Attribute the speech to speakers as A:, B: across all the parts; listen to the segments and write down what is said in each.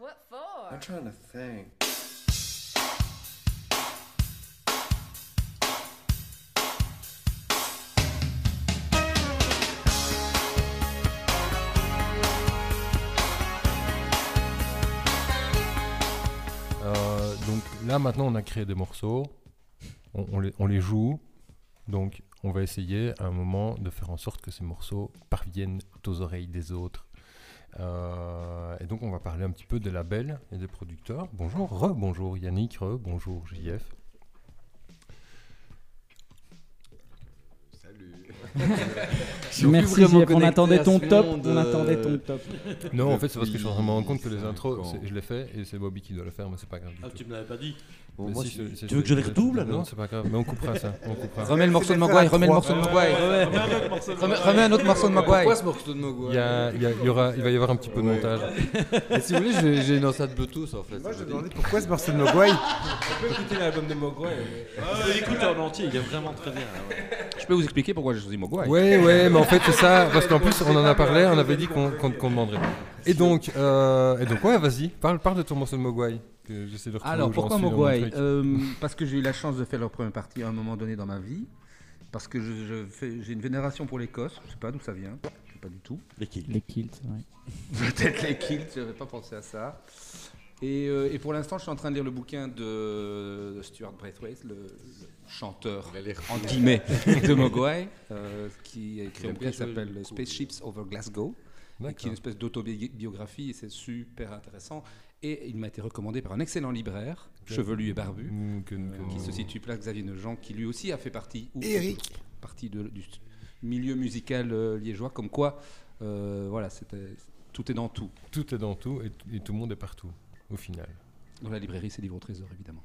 A: What for?
B: I'm trying to think.
C: Euh, donc là maintenant on a créé des morceaux, on, on les, on les joue, donc on va essayer à un moment de faire en sorte que ces morceaux parviennent aux oreilles des autres. Euh, et donc on va parler un petit peu des labels et des producteurs. Bonjour, re-bonjour Yannick, re-bonjour JF.
D: Merci on attendait ton top, on attendait
E: euh,
D: ton top.
C: Non, en fait c'est parce que je suis en train de me rendre compte que les intros, je l'ai fait et c'est Bobby qui doit le faire, mais c'est pas grave
F: Ah, tu me l'avais pas dit. Tu veux que je les redouble, alors
C: Non, c'est pas grave, mais on coupera ça. On coupera.
E: Remets le morceau de Mogwai, remets le morceau de Mogwai. Remets un autre morceau de Mogwai.
B: Pourquoi ce morceau de Mogwai
C: Il, y a- il y a- il y aura, il va y avoir un petit peu de montage.
B: Et si vous voulez, j'ai une enceinte Bluetooth en fait.
G: Moi, je me demandais pourquoi ce morceau de Mogwai
H: On peut écouter l'album de Mogwai.
F: Ah, écoute en entier, il est vraiment très bien. ouais.
E: Je peux vous expliquer pourquoi j'ai choisi Mogwai.
C: Ouais, ouais, mais en fait c'est ça, parce qu'en plus on en a parlé, on avait dit qu'on qu'on- qu'on demanderait. Et donc, euh, et donc ouais, vas-y, parle, parle de ton morceau de Mogwai. Que j'essaie de retrouver
E: Alors pourquoi Mogwai. Euh, Parce que j'ai eu la chance de faire leur première partie à un moment donné dans ma vie. Parce que je, je fais- j'ai une vénération pour l'Écosse. Je sais pas d'où ça vient. Je sais pas du tout.
F: Les kills.
D: Les kilts, ouais.
E: Peut-être les kilts, je n'avais pas pensé à ça. Et, euh, et pour l'instant, je suis en train de lire le bouquin de, Stuart Braithwaite, le, le chanteur
B: On va lire.
E: en guillemets de Mogwai, euh, qui a écrit un bouquin qui s'appelle. Spaceships Over Glasgow, et qui est une espèce d'autobiographie, et c'est super intéressant. Et il m'a été recommandé par un excellent libraire, chevelu et barbu,
C: Mm, que- que-
E: qui se situe place Xavier Nogent, qui lui aussi a fait partie, ou
G: Eric.
E: partie de- du milieu musical euh, liégeois, comme quoi, euh, voilà, tout est dans tout.
C: Tout est dans tout et tout le monde est partout, au final.
E: Dans la librairie, c'est livre au trésor, évidemment.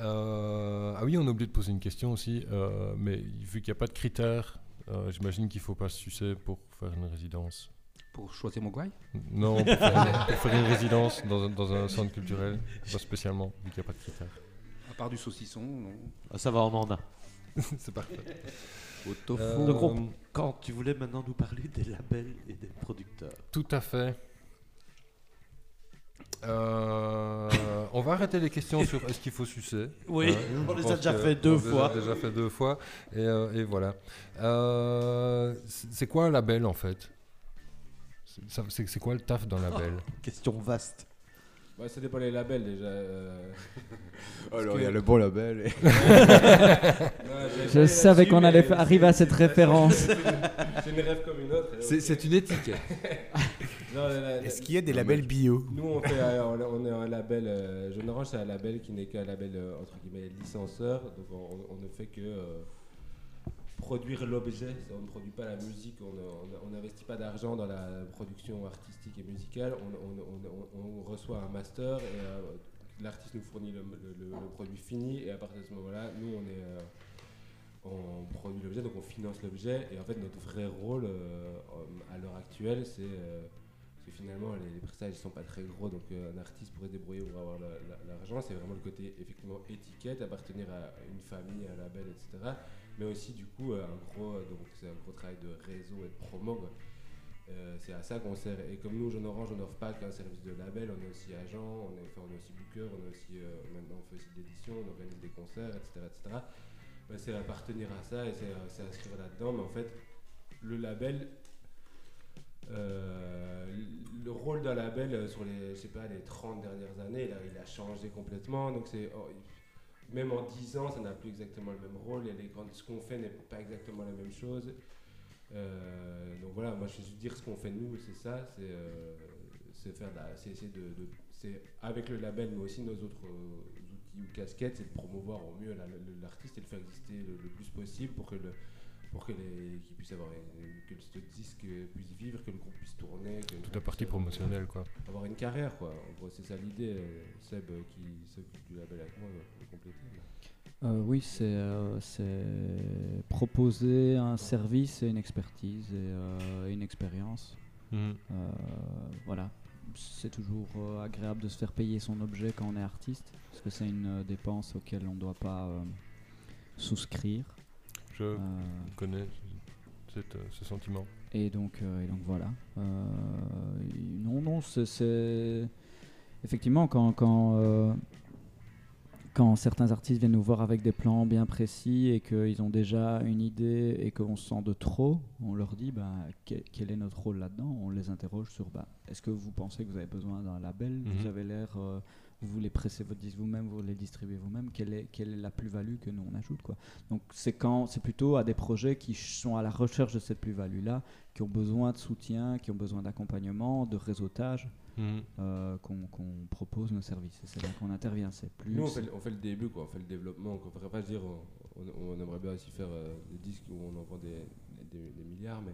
C: Euh, ah oui, on a oublié de poser une question aussi, euh, mais vu qu'il n'y a pas de critères, euh, j'imagine qu'il ne faut pas se sucer pour faire une résidence.
E: Pour choisir Mogwai
C: Non, pour faire, pour faire une résidence dans, un- dans un centre culturel, pas spécialement, vu qu'il n'y a pas de critères.
E: À part du saucisson, non.
F: Ah, ça va, on en a.
C: C'est parfait.
B: Au tofu.
C: Euh,
F: Donc, on- quand tu voulais maintenant nous parler des labels et des producteurs.
C: Tout à fait. Euh, on va arrêter les questions sur est-ce qu'il faut sucer.
F: Oui,
C: Hein,
F: on les a déjà fait
C: on
F: deux
C: les a
F: fois.
C: déjà fait deux fois. Et, euh, et voilà. Euh, c'est quoi un label en fait? C'est- quoi le taf d'un label?
F: Question vaste.
H: Ouais, ça dépend des labels déjà. euh.
B: Alors,
H: que-
B: il y a le bon label. et-
H: Non, j'avais
D: Je savais qu'on allait arriver à cette référence.
H: C'est une rêve comme une autre. et
B: C'est
H: ok.
B: c'est une étiquette.
H: Non, la- la-
G: Est-ce qu'il y a des labels bio
H: Nous, on, fait, euh, on, on est un label. euh, Jaune Orange, c'est un label qui n'est qu'un label euh, entre guillemets licenceur. Donc, on, on ne fait que euh, produire l'objet. On ne produit pas la musique. On n'investit pas d'argent dans la production artistique et musicale. On, on- on- on- on reçoit un master et euh, l'artiste nous fournit le, le- le- le produit fini. Et à partir de ce moment-là, nous, on est. euh, on produit l'objet, donc on finance l'objet. Et en fait, notre vrai rôle euh, à l'heure actuelle, c'est euh, finalement, les, les prestages ne sont pas très gros, donc euh, un artiste pourrait débrouiller pour avoir la- la- l'argent. C'est vraiment le côté effectivement étiquette, appartenir à une famille, à un label, etc. Mais aussi, du coup, euh, un gros, euh, donc c'est un gros travail de réseau et de promo. c'est à ça qu'on sert. Et comme nous, Jeune Orange, on n'offre pas qu'un service de label, on est aussi agent, on est, aussi booker, on est aussi, maintenant on fait aussi de l'édition, on organise des concerts, etc. etc. Ouais, c'est appartenir à ça et c'est euh, c'est inscrire là-dedans. Mais en fait, le label, euh, le rôle d'un label euh, sur les, je sais pas, les 30 dernières années, a, il a changé complètement. Donc c'est, oh, même en 10 ans, ça n'a plus exactement le même rôle. Et ce qu'on fait n'est pas exactement la même chose. Euh, donc voilà, moi je vais juste dire ce qu'on fait nous, c'est ça, c'est euh, faire c'est de, de- c'est avec le label, mais aussi nos autres euh, outils ou casquettes, c'est de promouvoir au mieux l'artiste et le faire exister le, le plus possible pour que le pour que les qu'ils puissent avoir une- que ce disque puisse vivre, que le groupe puisse tourner, que
C: Toute la partie promotionnelle, quoi.
H: avoir une carrière quoi. En gros, c'est ça l'idée. euh, Seb euh, qui s'occupe du label avec moi va compléter.
D: Euh, oui, c'est euh, c'est proposer un service et une expertise et euh, une expérience.
C: Mhm.
D: Euh, voilà. C'est toujours euh, agréable de se faire payer son objet quand on est artiste, parce que c'est une euh, dépense auquel on ne doit pas euh, souscrire.
C: Je
D: Euh,
C: connais cette, euh, ce sentiment.
D: et donc, euh, et donc voilà. Non, non, c'est- effectivement, quand, quand, quand certains artistes viennent nous voir avec des plans bien précis et qu'ils ont déjà une idée et qu'on se sent de trop, on leur dit bah, quel, est notre rôle là-dedans? On les interroge sur bah, est-ce que vous pensez que vous avez besoin d'un label? Vous
C: Mhm.
D: avez l'air. euh, vous voulez presser votre disque vous-même, vous les distribuer vous-même, quelle est, quelle est la plus-value que nous on ajoute quoi. Donc c'est quand c'est plutôt à des projets qui sont à la recherche de cette plus-value-là, qui ont besoin de soutien, qui ont besoin d'accompagnement, de réseautage,
C: Mhm.
D: euh, qu'on propose nos services. C'est là qu'on intervient. C'est plus.
H: Nous, on fait, le- on fait le début, quoi. on fait le développement. On ne pas dire on, on- on aimerait bien aussi faire euh, des disques où on en vend des, des- des milliards, mais,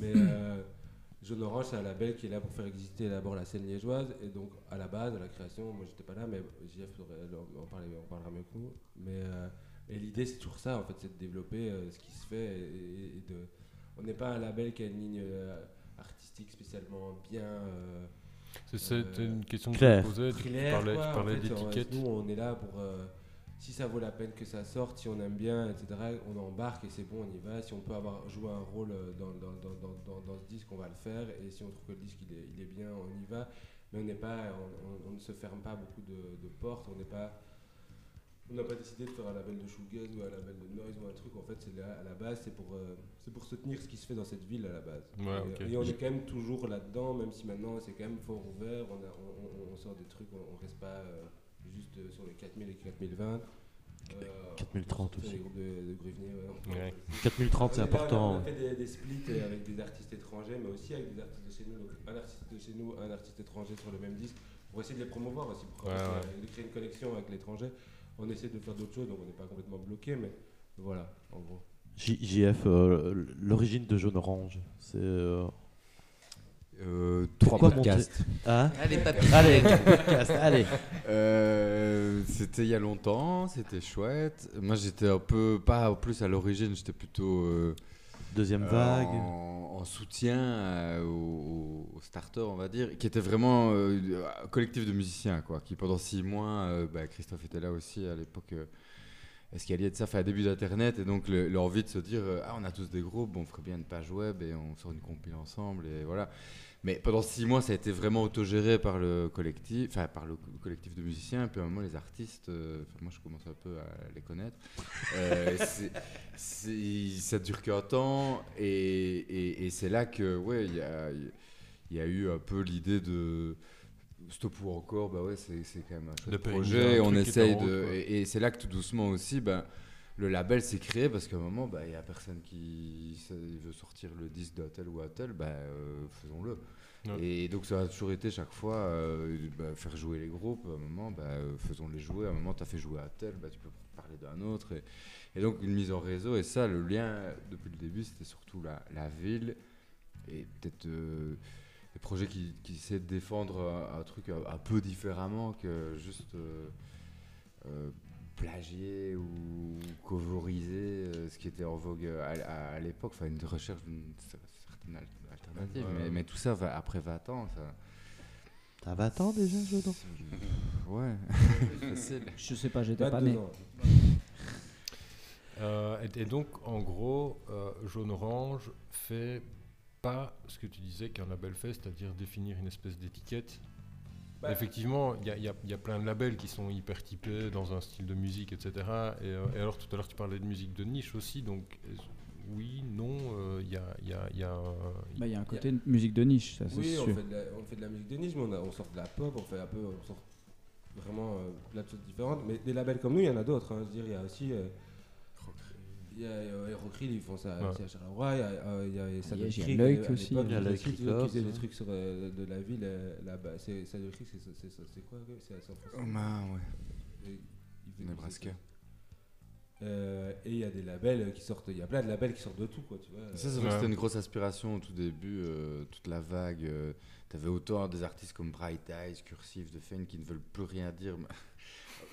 H: mais euh, Jaune Orange, c'est un label qui est là pour faire exister d'abord la scène liégeoise. Et donc, à la base, à la création, moi j'étais pas là, mais JF parler, en parlera mieux que nous. Mais euh, et l'idée, c'est toujours ça, en fait, c'est de développer euh, ce qui se fait. Et, et de, on n'est pas un label qui a une ligne euh, artistique spécialement bien. euh,
C: C'est- C'était une question que me posais. Tu parlais, tu
H: En
C: parlais
H: fait, on-
C: d'étiquette.
H: Nous, on est là pour. Si ça vaut la peine que ça sorte, si on aime bien, etc., on embarque et c'est bon, on y va. Si on peut avoir joué un rôle euh, dans, dans, dans, dans, dans, dans ce disque, on va le faire. Et si on trouve que le disque il est, il est bien, on y va. Mais on n'est pas, on, on- on ne se ferme pas beaucoup de, de portes. On n'est pas. On n'a pas décidé de faire un label de shoegaze ou un label de noise ou un truc. En fait, c'est à la base, c'est pour, euh, c'est pour soutenir ce qui se fait dans cette ville à la base.
C: Ouais,
H: et, on est quand même toujours là-dedans, même si maintenant c'est quand même fort ouvert. On, a, sort des trucs, on, on reste pas euh, juste euh, sur les 4000 et 4020. Euh,
F: 4030
H: on fait
F: aussi.
H: des groupes de, de gruveniers, ouais.
C: Ouais.
F: 4030, c'est important.
H: On a fait des, des splits euh, avec des artistes étrangers, mais aussi avec des artistes de chez nous. Donc, un artiste de chez nous, un artiste étranger sur le même disque, pour essayer de les promouvoir aussi, pour
C: Ouais,
H: de créer une connexion avec l'étranger. On essaie de faire d'autres choses, donc on n'est pas complètement bloqué, mais voilà, en gros.
F: JF, euh, l'origine de Jaune Orange, c'est. euh,
B: Euh, trois
F: quoi
B: podcasts.
F: Hein
E: Allez, papy.
F: Allez, podcast, allez.
B: Euh, c'était il y a longtemps, c'était chouette. Moi j'étais un peu, pas en plus à l'origine, j'étais plutôt euh,
F: Deuxième
B: euh,
F: vague.
B: en, en soutien euh, au, au starter, on va dire, qui était vraiment euh, un collectif de musiciens, quoi, qui pendant six mois, euh, bah, Christophe était là aussi à l'époque. euh, Escalier de ça fait un début d'internet et donc le- l'envie de se dire ah on a tous des groupes bon, on ferait bien une page web et on sort une compile ensemble et voilà mais pendant six mois ça a été vraiment autogéré par le collectif enfin par le co- collectif de musiciens et puis à un moment les artistes euh, moi je commence un peu à les connaître Euh, c'est- ça dure qu'un temps et, et, et c'est là que ouais il y a, il y a eu un peu l'idée de Stop ou encore, bah ouais, c'est quand même un projet. On essaye de. et c'est là que tout doucement aussi, bah, le label s'est créé parce qu'à un moment, bah, il n'y a personne qui veut sortir le disque d'un tel ou un tel, bah, euh, faisons-le.
C: Ouais.
B: Et donc ça a toujours été chaque fois euh, bah, faire jouer les groupes. À un moment, bah, euh, faisons-les jouer. À un moment, tu as fait jouer un tel, bah, tu peux parler d'un autre. Et, et donc une mise en réseau. Et ça, le lien depuis le début, c'était surtout la, la ville et peut-être des projets qui, qui essaient de défendre un, un truc un, un peu différemment que juste euh, plagier ou coveriser euh, ce qui était en vogue à, à- à l'époque. Enfin, une recherche d'une cer- certaine al- alternative.
C: Ouais.
B: Mais, mais tout ça, va- après 20 ans, ça.
F: T'as 20 ans déjà, Jaune Orange
B: Ouais.
D: Je sais pas, j'étais pas
H: 22
D: né.
C: Euh, et, et donc, en gros, euh, Jaune Orange fait pas ce que tu disais qu'un label fait, c'est-à-dire définir une espèce d'étiquette.
H: Bah.
C: Effectivement, il y a, il y a- y a plein de labels qui sont hyper typés dans un style de musique, etc. Et, euh, et alors, tout à l'heure, tu parlais de musique de niche aussi, donc oui, non, euh, il y a, il y a- il y a un-
D: Bah, Il y a un côté de musique de niche, ça c'est
H: Oui, on
D: sûr.
H: fait, de la, on fait de la musique de niche, mais on, a- on sort de la pop, on fait un peu, on sort vraiment euh, plein de choses différentes. Mais des labels comme nous, il y en a d'autres. hein. Je veux dire, il y a aussi. euh, il y a euh, Rockrill, ils font ça aussi à Charleroi. Il y a, euh,
D: Leuk
H: à
D: aussi.
F: Il y a Leuk
H: qui faisaient des trucs sur, euh, de la ville euh, là-bas. C'est- Saddle Creek, c'est- quoi C'est à San Francisco.
B: Oh, bah, ouais. Nebraska.
H: Euh, et il y a des labels qui sortent, il y a plein de labels qui sortent de tout, quoi, tu vois.
B: Ça, c'est vrai
C: Ouais.
B: que c'était une grosse aspiration au tout début, euh, toute la vague. euh, T'avais autant des artistes comme Bright Eyes, Cursive, de Fane qui ne veulent plus rien dire. mais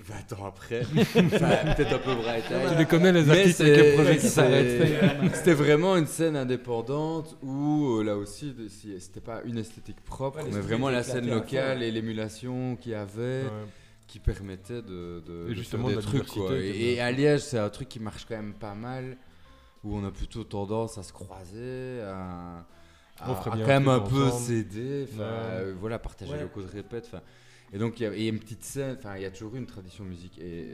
B: 20 ans après, peut-être un peu Bright.
C: Tu les connais, les artistes avec les
B: c'est-
C: projets qui
B: c'est-
C: s'arrêtent
B: C'était vraiment une scène indépendante où, euh, là aussi, de- si- c'était pas une esthétique propre,
H: Ouais,
B: mais vraiment la scène locale et l'émulation qu'il y avait
C: Ouais.
B: qui permettait de, de,
C: Et
B: de
C: justement,
B: faire
C: de
B: des
C: la
B: trucs. Quoi. Et, à Liège, c'est un truc qui marche quand même pas mal, où on a plutôt tendance à se croiser, à, quand même
C: un
B: peu s'aider,
C: Ouais.
B: euh, voilà, partager
H: Ouais.
B: le code répète. enfin. Et donc, il y, a- une petite scène, enfin, il y a toujours eu une tradition musique. Et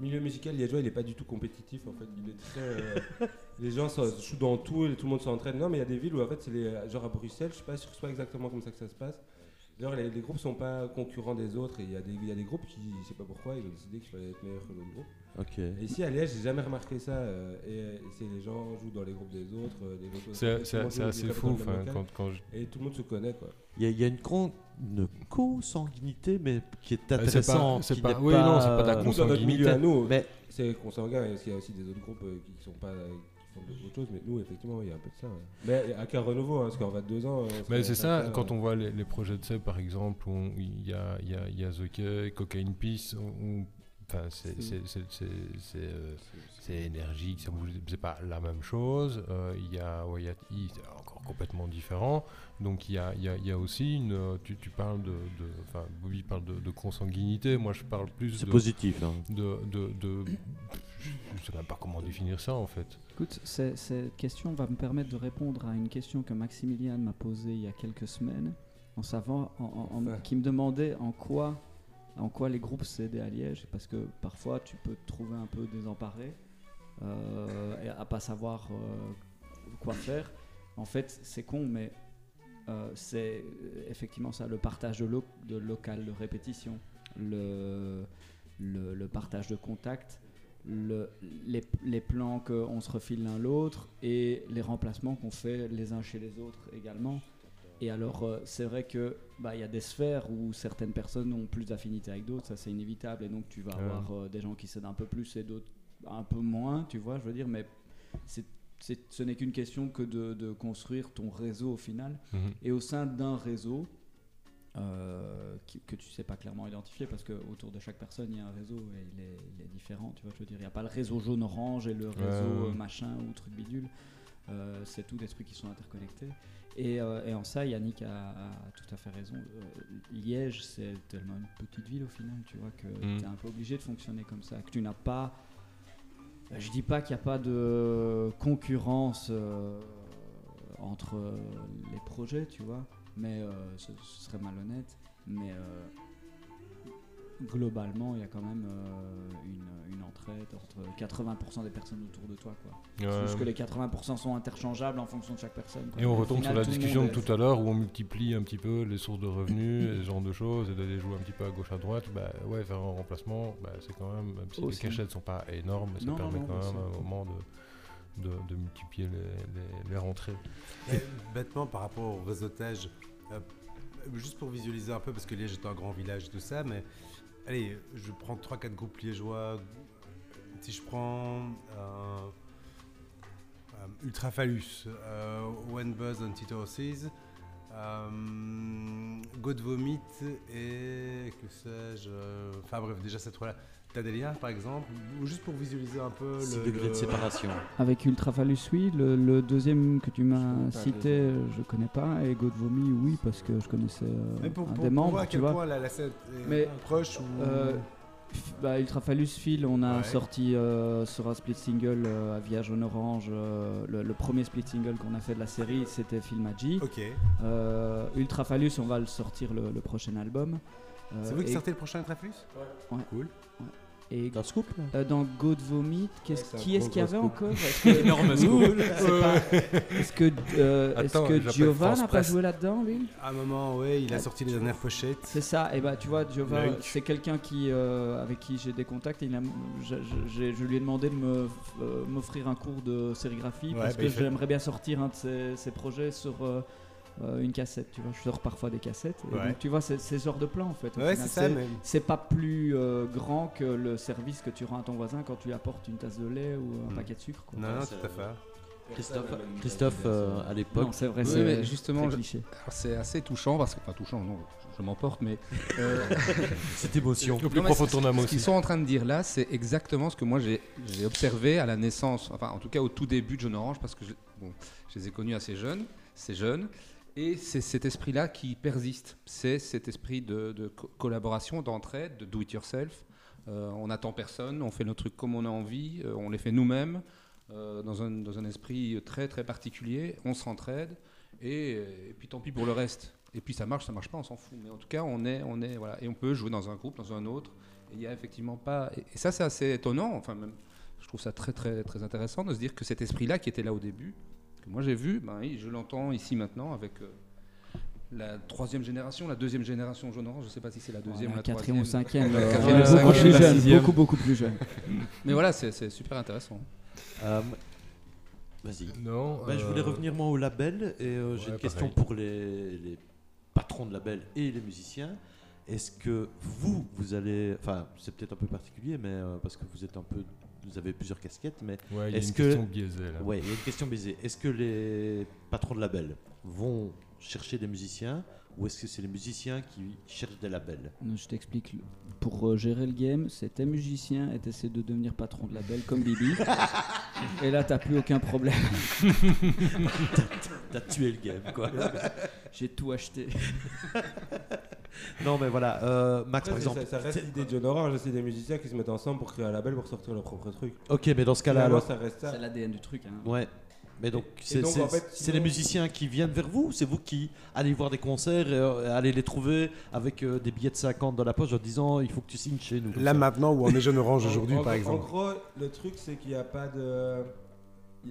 H: milieu musical liégeois, il est pas du tout compétitif en fait. Il est très. euh, les gens se jouent dans tout et tout le monde s'entraîne. Non, mais il y a des villes où en fait, c'est genre à Bruxelles, je sais pas, je sais pas exactement comme ça que ça se passe. Genre, les, les groupes sont pas concurrents des autres et il y, a des- il y a des groupes qui, je sais pas pourquoi, ils ont décidé qu'il fallait être meilleur que l'autre groupe.
F: Ok.
H: Et ici à Liège, j'ai jamais remarqué ça. euh, et et c'est les gens jouent dans les groupes des autres. euh,
C: C'est assez
H: des
C: fou. quand, quand je-
H: Et tout le monde se connaît quoi.
F: Il y a, il y a une, con- une co-sanguinité, mais qui est
C: c'est pas-
F: intéressante.
C: c'est pas-
F: n'est
C: oui, non, c'est pas de la
F: euh,
H: Nous, dans notre milieu à nous,
F: Mais
H: c'est consanguin. et Il y a aussi des autres groupes euh, qui sont pas. D'autres choses. Mais nous, effectivement, il y a un peu de ça. ouais. Mais à qu'un renouveau, hein, parce qu'en 22 ans. on
C: Mais c'est ça, quand
H: euh,
C: on voit les, les projets de Seb par exemple, où il y a, il y a, il y a The Cocaine Peace, où- enfin, c'est- c'est c'est- c'est- c'est, euh, c'est énergique, c'est pas la même chose. Euh, Il y a Wyatt E, c'est encore complètement différent. Donc il y a, il y a, il y a aussi une. euh, Tu, tu parles de. de- Enfin, Bobby parle de, de consanguinité, moi je parle plus
F: c'est positif. hein.
C: de, de, je sais même pas comment définir ça en fait.
D: Écoute, c'est- cette question va me permettre de répondre à une question que Maximilien m'a posée il y a quelques semaines, en savoir, en- en- en-
H: Ouais.
D: qui me demandait en quoi, en quoi les groupes s'aidaient à Liège, parce que parfois tu peux te trouver un peu désemparé euh, et à pas savoir euh, quoi faire. En fait, c'est con, mais euh, c'est effectivement ça, le partage de, lo- de local de répétition, le, le, le partage de contact, le- les, les plans qu'on se refile l'un l'autre et les remplacements qu'on fait les uns chez les autres également. Et alors, euh, c'est vrai que bah, il y a des sphères où certaines personnes ont plus d'affinité avec d'autres, ça c'est inévitable, et donc tu vas
C: Ouais.
D: avoir euh, des gens qui s'aident un peu plus et d'autres un peu moins, tu vois, je veux dire, mais c'est, c'est- ce n'est qu'une question que de, de construire ton réseau au final.
C: Mhm.
D: Et au sein d'un réseau, euh, qui- que tu sais pas clairement identifier parce que autour de chaque personne il y a un réseau et il est, il est différent tu vois je veux dire. Il n'y a pas le réseau jaune orange et le réseau
C: ouais.
D: euh, machin ou truc bidule. Euh, c'est tout des trucs qui sont interconnectés. Et, euh, et en ça Yannick a, a tout à fait raison. Liège c'est tellement une petite ville au final tu vois que
C: Mm.
D: tu es un peu obligé de fonctionner comme ça que tu n'as pas je dis pas qu'il n'y a pas de concurrence entre les projets, tu vois, mais euh, ce, ce serait malhonnête. Mais euh, globalement, il y a quand même euh, une, une entraide entre 80% des personnes autour de toi. Quoi.
C: Ouais.
D: juste que les 80% sont interchangeables en fonction de chaque personne. quoi.
C: Et on retombe sur la discussion de tout à l'heure où on multiplie un petit peu les sources de revenus et ce genre de choses et d'aller jouer un petit peu à gauche à droite. Bah ouais, faire un remplacement, bah, c'est quand même, même si les cachettes sont pas énormes, ça
D: Non, non,
C: permet
D: non,
C: quand même un moment de, de, multiplier les, rentrées.
G: Et bêtement, par rapport au réseautage, euh, juste pour visualiser un peu, parce que Liège est un grand village et tout ça, mais allez, je prends 3-4 groupes liégeois. Si je prends euh, euh, Ultra Phallus, euh, One Buzz on Tito Horses, euh, God Vomit et que sais-je, euh, enfin bref, déjà ces trois-là. T'as des liens par exemple, ou juste pour visualiser un peu
F: Six
G: le.
F: degrés de séparation.
D: Avec Ultrafalus, oui. Le, le deuxième que tu m'as cité, je connais pas. Et God Vomi, oui, parce que je connaissais euh,
G: Mais pour,
D: un
G: pour,
D: des
G: pour
D: membres,
G: voir à
D: tu
G: quel
D: vois.
G: point la, la scène est
D: Mais,
G: proche ou.
D: Euh, bah, Ultrafalus Phil, on a
G: Ouais.
D: sorti euh, sur un split single euh, à Via Jaune Orange. euh, le, le premier split single qu'on a fait de la série, c'était Phil Maggi.
G: Ok.
D: Euh, Ultrafalus, on va le sortir le, le prochain album. Euh,
G: C'est vous qui
D: et-
G: sortez le prochain Traflus
D: Et
F: T'as un scoop? là
D: euh, dans God Vomit, qu'est-ce-
H: Ouais, c'est un
D: qui est-ce
H: gros,
D: qu'il y
H: gros
D: avait
H: scoop.
D: encore? Est-ce que-
C: Énorme scoop.
D: C'est pas- Est-ce que, euh, est-ce
C: Attends,
D: que
C: j'appelle
D: Giova
C: France
D: n'a pas
C: Presse.
D: joué là-dedans, lui?
G: À un moment, ouais, il a
D: Ouais.
G: sorti les dernières pochettes.
D: C'est ça, et bah tu vois, Giova,
G: Lunk.
D: c'est quelqu'un qui, euh, avec qui j'ai des contacts. et il a- je, je- j'ai- je lui ai demandé de me, euh, m'offrir un cours de sérigraphie
G: Ouais,
D: parce
G: bah,
D: que
G: il fait-
D: j'aimerais bien sortir un de ses, ses projets sur euh, euh, une cassette. Tu vois, je sors parfois des cassettes. et
G: Ouais.
D: donc, tu vois, c'est c'est ce genre de plan en fait.
G: Ouais, c'est ça, mais.
D: C'est pas plus euh, grand que le service que tu rends à ton voisin quand tu lui apportes une tasse de lait ou un
G: Hmm.
D: paquet de sucre. quoi.
G: Non, non,
F: c'est-
G: tout à fait.
F: Christophe, Christophe euh, à l'époque,
D: Non, c'est vrai,
E: Oui,
D: c'est
E: mais justement, C'est assez touchant parce que, enfin touchant, non, je, je m'emporte, mais euh,
F: cette émotion.
C: Au plus
E: Non,
C: profond ton âme
E: ce qu'ils sont en train de dire là, c'est exactement ce que moi j'ai j'ai observé à la naissance, enfin en tout cas au tout début de Jaune Orange, parce que je, bon, je les ai connus assez jeunes, c'est jeune, et c'est cet esprit-là qui persiste. C'est cet esprit de, de co- collaboration, d'entraide, de do it yourself. Euh, on n'attend personne, on fait nos trucs comme on a envie, euh, on les fait nous-mêmes, euh, dans, un, dans un esprit très très particulier, on s'entraide, et, et puis tant pis pour le reste. Et puis ça marche, ça marche pas, on s'en fout. Mais en tout cas, on est, on est, voilà, et on peut jouer dans un groupe, dans un autre. Il y a effectivement pas. Et ça, c'est assez étonnant. Enfin, même, je trouve ça très, très, très intéressant de se dire que cet esprit-là, qui était là au début, que moi j'ai vu, ben, oui, je l'entends ici maintenant avec. euh, la troisième génération, la deuxième génération jaune orange, je sais pas si c'est la deuxième ou
D: la
E: la
D: quatrième ou cinquième.
E: La
D: euh,
E: quatrième ou
D: beaucoup
E: cinquième,
D: plus
E: la
D: jeune, beaucoup beaucoup plus jeune.
E: Mais voilà, c'est super intéressant.
F: Euh, Vas-y.
C: Non.
F: Bah, Je voulais
C: euh,
F: revenir moi au label et euh, j'ai
C: ouais,
F: une question
C: pareil.
F: pour les, les patrons de label et les musiciens. Est-ce que vous, vous allez, enfin c'est peut-être un peu particulier, mais euh, parce que vous êtes un peu, vous avez plusieurs casquettes, mais
C: Ouais, il y a
F: Est-ce
C: une
F: que-
C: biaisée là.
F: ouais, il y a une question baisée. Est-ce que les patrons de label vont chercher des musiciens ou est-ce que c'est les musiciens qui cherchent des labels?
D: Non, Je t'explique. Pour euh, gérer le game, c'était musicien et t'essaies de devenir patron de label comme Bibi. et là, t'as plus aucun problème.
F: T'as tué le game, quoi.
D: J'ai tout acheté.
F: non, mais voilà, euh, Max, par exemple.
H: ça, ça reste l'idée de John Orange, c'est des musiciens qui se mettent ensemble pour créer un label pour sortir leur propre truc.
F: Ok, mais dans ce cas-là, alors.
H: ça reste ça.
D: C'est l'ADN du truc. Hein.
F: Ouais. Mais donc, c'est
H: donc,
F: c'est-
H: en fait,
F: c'est
H: sinon-
F: les musiciens qui viennent vers vous ou c'est vous qui allez voir des concerts et euh, allez les trouver avec euh, des billets de 50 dans la poche en disant il faut que tu signes chez nous
G: Là
F: ça.
G: maintenant où on est jeune orange
H: En-
G: aujourd'hui
H: en-
G: par exemple.
H: En gros, le truc, c'est qu'il n'y a pas de.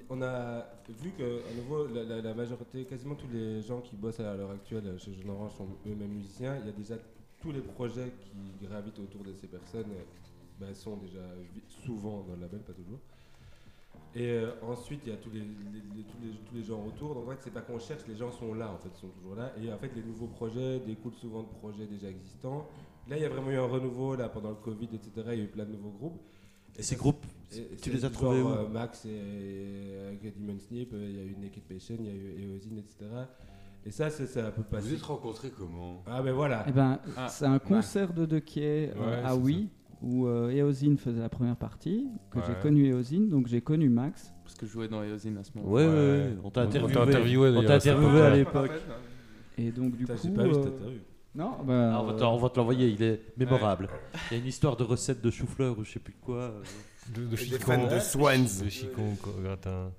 H: On a vu que, à nouveau, la, majorité, quasiment tous les gens qui bossent à l'heure actuelle chez Jeune Orange sont eux-mêmes musiciens. Il y a déjà tous les projets qui gravitent autour de ces personnes euh, ben, sont déjà souvent dans le label, pas toujours. Et euh, ensuite, il y a tous les- tous, les, tous les gens autour. Donc en fait, c'est pas qu'on cherche, les gens sont là, en fait, ils sont toujours là. Et en fait, les nouveaux projets découlent souvent de projets déjà existants. Là, il y a vraiment eu un renouveau là pendant le Covid, etc. Il y a eu plein de nouveaux groupes.
F: Et ces
H: ça,
F: groupes, tu les as trouvés où
H: euh, Max et euh, Demon Snip, euh, il y a eu Naked Patient, il y a eu Eozine, etc. Et ça, c'est ça peut
B: Vous
H: passer.
B: vous êtes rencontrés comment?
H: Ah, ben voilà.
D: Eh ben,
B: Ah,
D: c'est un concert de Dequier euh,
C: Ouais,
D: à Oui, où euh, Eosine faisait la première partie, que j'ai connu Eosine, donc j'ai connu Max.
A: Parce que je jouais dans Eosine à ce moment.
F: ouais, ouais, on t'a
C: On t'a
F: interviewé.
C: interviewé,
F: on t'a interviewé à l'époque.
D: Et donc du
H: Putain,
D: coup,
H: pas vu cette
D: euh,
H: interview.
D: Non, bah,
F: Ah, on va te- on va te l'envoyer, il est mémorable. Il y a une histoire de recette de chou-fleur ou je sais plus quoi. euh.
C: De, chicon.
G: de Swans.
C: De chicon gratin.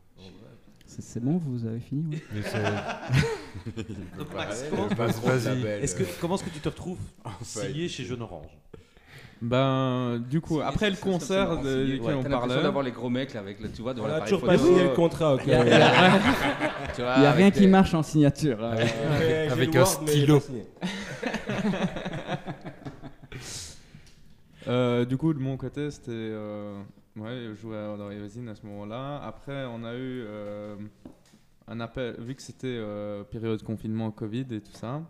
D: c'est bon, vous avez fini oui
F: Donc, Max, comment, est-ce que, comment est-ce que tu te retrouves signé chez Jeune Orange?
A: Ben, du coup, après le concert de, duquel
E: Ouais,
A: on parlait.
E: d'avoir les gros mecs là avec le, tu vois, devant
H: On a
E: l'appareil
H: toujours pas signé le contrat, ok.
D: Il n'y a
E: avec
D: rien qui marche en signature. hein.
H: Avec
C: un stylo.
A: Euh, du coup, de mon côté, c'était. euh, ouais, je jouais dans Eosine à ce moment-là. Après, on a eu euh, un appel, vu que c'était euh, période de confinement Covid et tout ça.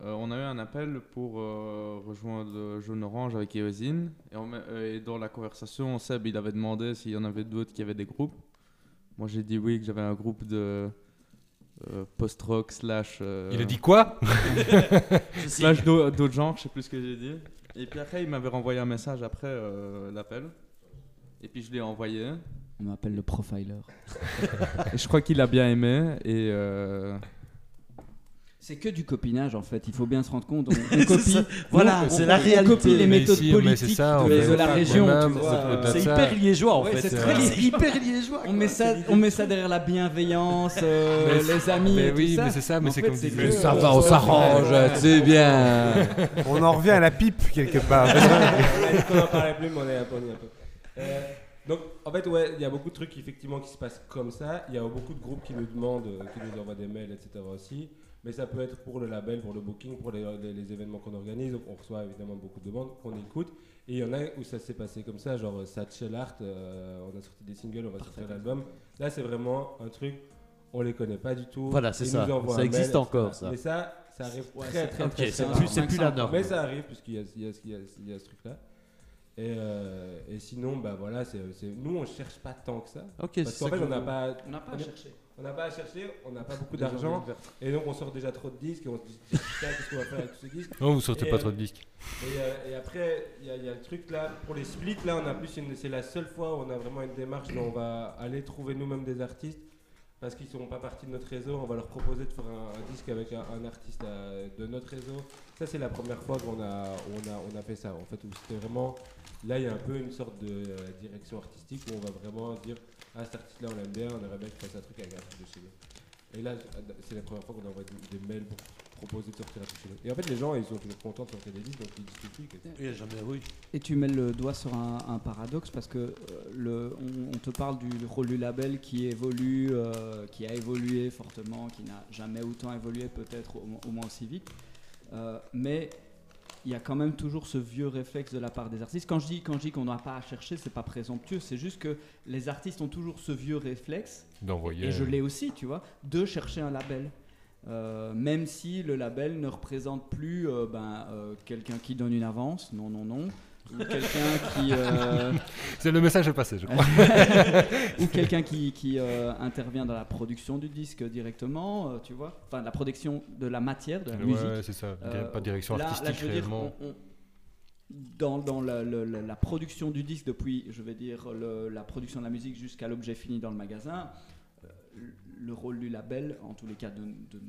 A: on a eu un appel pour rejoindre Jaune Orange avec Eosine. Et, et dans la conversation, Seb il avait demandé s'il y en avait d'autres qui avaient des groupes. Moi j'ai dit oui, que j'avais un groupe de euh, post-rock slash. euh,
C: Il a dit quoi?
A: Slash d'au- d'autres genres, je sais plus ce que j'ai dit. Et puis après, il m'avait renvoyé un message après euh, l'appel. Et puis je l'ai envoyé.
D: On m'appelle le profiler.
A: Et je crois qu'il a bien aimé. Et euh,
D: C'est que du copinage en fait, il faut bien se rendre compte. On, on copie,
F: Voilà,
D: on-
F: c'est
D: on-
F: la
D: on
F: réalité.
D: copie les
C: Mais
D: méthodes
C: si, mais
D: politiques
C: ça,
D: de, la
C: Mais
D: région.
C: c'est
F: hyper liégeois en
D: Ouais,
F: fait.
D: c'est
F: Euh, hyper liégeois.
D: On met, ça, on met ça derrière la bienveillance, euh,
C: Mais
D: les amis
C: Mais
D: et tout
C: oui,
D: ça.
C: mais c'est ça, mais c'est comme
D: c'est
C: dit
D: que,
C: le-
D: Ça va, on s'arrange,
B: c'est bien.
G: On en revient à la pipe quelque part.
H: on en parlait plus, mais on est un peu. on est un peu. Euh, donc, en fait, ouais, il y a beaucoup de trucs effectivement qui se passent comme ça. Il y a beaucoup de groupes qui nous demandent, euh, qui nous envoient des mails, etc. aussi. Mais ça peut être pour le label, pour le booking, pour les, les- les événements qu'on organise. Donc, on reçoit évidemment beaucoup de demandes qu'on écoute. Et il y en a où ça s'est passé comme ça, genre euh, Satchel Art, euh, on a sorti des singles, on va sortir l'album. Là, c'est vraiment un truc, on les connaît pas du tout.
F: Voilà, c'est ça. Ça existe
H: mail,
F: encore, ça.
H: Mais ça, ça arrive
D: Ouais,
H: très, très,
F: Ok,
H: très,
F: c'est
H: très
F: c'est plus la norme.
H: Mais ça arrive, puisqu'il y y y y a ce truc-là. Et, euh, et sinon, bah voilà, c'est, nous on cherche pas tant que ça.
F: Ok,
H: Parce qu'en fait,
F: que
H: on n'a pas,
D: On n'a pas
H: On
D: chercher.
H: On n'a pas à chercher, on n'a pas beaucoup d'argent, et donc on sort déjà trop de disques, et on se dit qu'est-ce qu'on va faire avec tous ces disques
C: Non, vous sortez
H: Et,
C: pas
H: euh,
C: trop de disques.
H: et, euh, et après, il y, a- il y a le truc là, pour les splits, là, on a plus une- c'est la seule fois où on a vraiment une démarche où on va aller trouver nous-mêmes des artistes parce qu'ils ne sont pas partie de notre réseau. On va leur proposer de faire un, un disque avec un, un artiste euh, de notre réseau. Ça, c'est la première fois qu'on a, on a, on a fait ça. En fait, où c'était vraiment. Là, il y a un peu une sorte de euh, direction artistique où on va vraiment dire Ah, cet artiste-là, on l'aime bien, on aimerait bien qu'il fasse un truc avec un truc de chez nous. Et là, c'est la première fois qu'on envoie des, des mails pour proposer de sortir un truc chez nous. Et en fait, les gens, ils sont toujours contents de sortir des disques, donc ils disent tout de suite.
F: Il y a jamais, oui.
D: Et tu mets le doigt sur un, un paradoxe parce que euh, le, on, on te parle du rôle du label qui évolue, euh, qui a évolué fortement, qui n'a jamais autant évolué, peut-être au, au moins aussi vite. Euh, mais il y a quand même toujours ce vieux réflexe de la part des artistes. Quand je dis, quand je dis qu'on n'a pas à chercher, c'est pas présomptueux, c'est juste que les artistes ont toujours ce vieux réflexe
C: D'envoyer.
D: et je l'ai aussi, tu vois, de chercher un label. Euh, même si le label ne représente plus euh, ben, euh, quelqu'un qui donne une avance, non, non, non, ou quelqu'un qui, euh,
C: C'est le message est passé, je crois.
D: ou quelqu'un qui, qui, euh, intervient dans la production du disque directement, euh, tu vois, enfin la production de la matière, de la
C: Ouais,
D: musique.
C: ouais, c'est ça. Pas de direction
D: là- là,
C: artistique
D: je veux dire,
C: réellement.
D: on- on- dans, dans la, le- la- la production du disque, depuis, je vais dire, le- la production de la musique jusqu'à l'objet fini dans le magasin, le rôle du label, en tous les cas de, de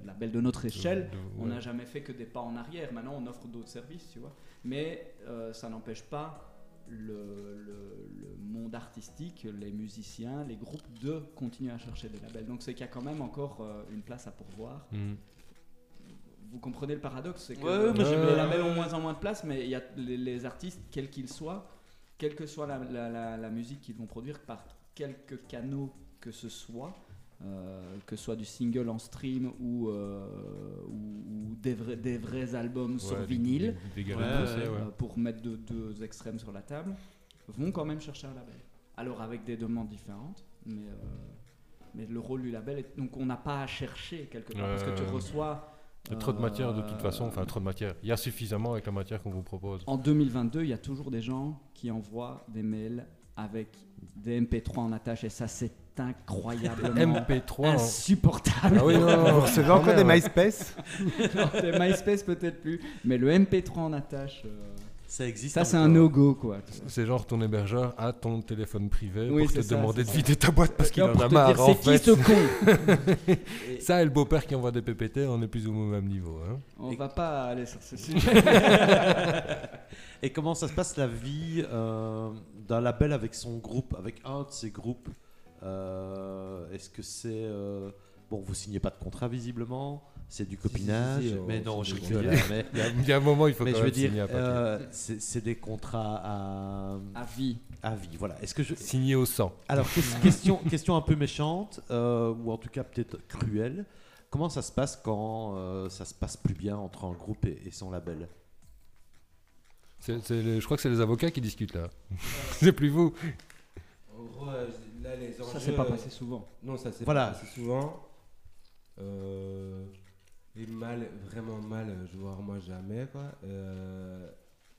D: de label de notre échelle,
C: De-
D: on
C: ouais.
D: n'a jamais fait que des pas en arrière. Maintenant, on offre d'autres services, tu vois. Mais euh, ça n'empêche pas le, le- le monde artistique, les musiciens, les groupes de continuer à chercher des labels. Donc c'est qu'il y a quand même encore euh, une place à pourvoir.
C: Mhm.
D: Vous comprenez le paradoxe C'est que
F: Ouais, ouais,
D: les labels ont moins en moins de place, mais il y a les, les artistes, quels qu'ils soient, quelle que soit la, la- la- la musique qu'ils vont produire, par quelques canaux que ce soit, euh, que ce soit du single en stream ou, euh, ou, ou des, vrais, des vrais albums sur vinyle,
C: Des, des
F: ouais,
D: euh, pour mettre deux, deux extrêmes sur la table, vont quand même chercher un label. Alors avec des demandes différentes, mais, mais le rôle du label est... Donc on n'a pas à chercher quelque part, parce que tu reçois...
C: Il y a trop de matière de toute façon, enfin trop de matière. Il y a suffisamment avec la matière qu'on vous propose.
D: En 2022, il y a toujours des gens qui envoient des mails avec des MP3 en attache et ça c'est incroyablement
C: MP3. en-
D: insupportable.
C: Ah oui, non,
G: Vous
C: non,
G: recevez
C: quand
G: encore des. MySpace
D: Non, des MySpace peut-être plus, mais le MP3 en attache, euh,
F: Ça existe.
D: ça c'est un no-go quoi.
C: C'est genre ton hébergeur a ton téléphone privé
D: Oui,
C: pour te
D: c'est ça,
C: demander
D: c'est
C: de vider ta boîte parce qu'il en a
D: te
C: marre.
D: c'est qui ce con
C: Ça et le beau-père qui envoie des PPT, on est plus ou moins au même niveau. hein.
D: On va pas aller sur ce sujet.
F: Et comment ça se passe la vie euh, d'un label avec son groupe, avec un de ses groupes? Est-ce que c'est euh, bon, vous signez pas de contrat visiblement, c'est du copinage,
H: si, si, on
F: mais non, je rigole. mais
C: Il y, a, un moment, il faut
F: mais
C: quand
F: je veux dire,
C: signer un papier.
F: euh, c'est des contrats à,
D: À vie.
F: à vie. Voilà. Est-ce que je
C: Signé au sang.
F: alors ques- question question un peu méchante euh, ou en tout cas peut-être cruelle. Comment ça se passe quand euh, ça se passe plus bien entre un groupe et, et son label?
C: Les- je crois que c'est les avocats qui discutent là. c'est plus vous.
H: En gros, euh, là, les enjeux.
D: Ça s'est pas passé souvent.
H: Non, ça s'est
F: Voilà.
H: pas passé souvent. Euh, et mal, vraiment mal, je vois moi jamais quoi. Euh,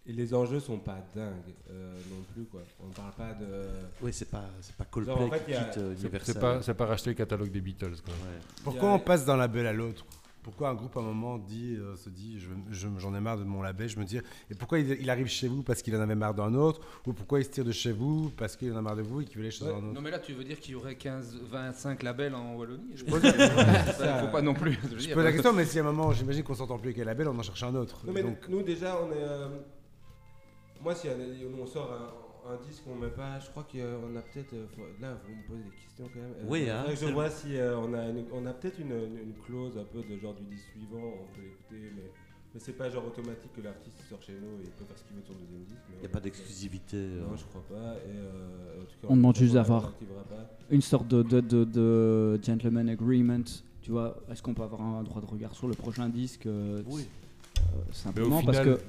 H: et les enjeux sont pas dingues euh, non plus quoi. On parle pas de.
F: Oui, c'est pas c'est pas Coldplay
H: Genre, en fait,
F: qui
H: a-
F: quitte
C: C'est
F: Universal.
C: c'est pas, c'est pas racheter le catalogue des Beatles. Quoi.
F: Ouais.
G: Pourquoi
H: a-
G: on passe d'un label à l'autre Pourquoi un groupe à un moment dit, euh, se dit je- je- j'en ai marre de mon label Je me dis, et pourquoi il, il arrive chez vous parce qu'il en avait marre d'un autre Ou pourquoi il se tire de chez vous parce qu'il en a marre de vous et qu'il veut aller chez
E: Ouais.
G: un autre?
E: Non mais là tu veux dire qu'il y aurait 15, 25 labels en Wallonie? Je
G: pose-
E: ne faut pas non plus. je
G: Je
E: dire.
G: pose la question, mais si à un moment, j'imagine qu'on s'entend plus avec un label, on en cherche un autre.
H: Non mais
G: Donc,
H: nous déjà on est. euh, Moi si on, on sort un, un disque on met pas, je crois qu'on a peut-être. euh, Là vous me posez des questions quand même. Euh,
F: Oui, hein,
H: je vois si euh, on a, une- on a peut-être une, clause un peu de genre du disque suivant, on peut l'écouter, mais, mais c'est pas genre automatique que l'artiste sort chez nous et il peut faire ce qu'il veut de son deuxième disque.
F: Il n'y a pas d'exclusivité. euh.
H: Non, je crois pas. Et euh, en tout cas,
D: On demande juste d'avoir-. Une sorte de, de, de, de gentleman agreement. Tu vois, est-ce qu'on peut avoir un droit de regard sur le prochain disque
F: Oui.
D: Euh, Simplement parce que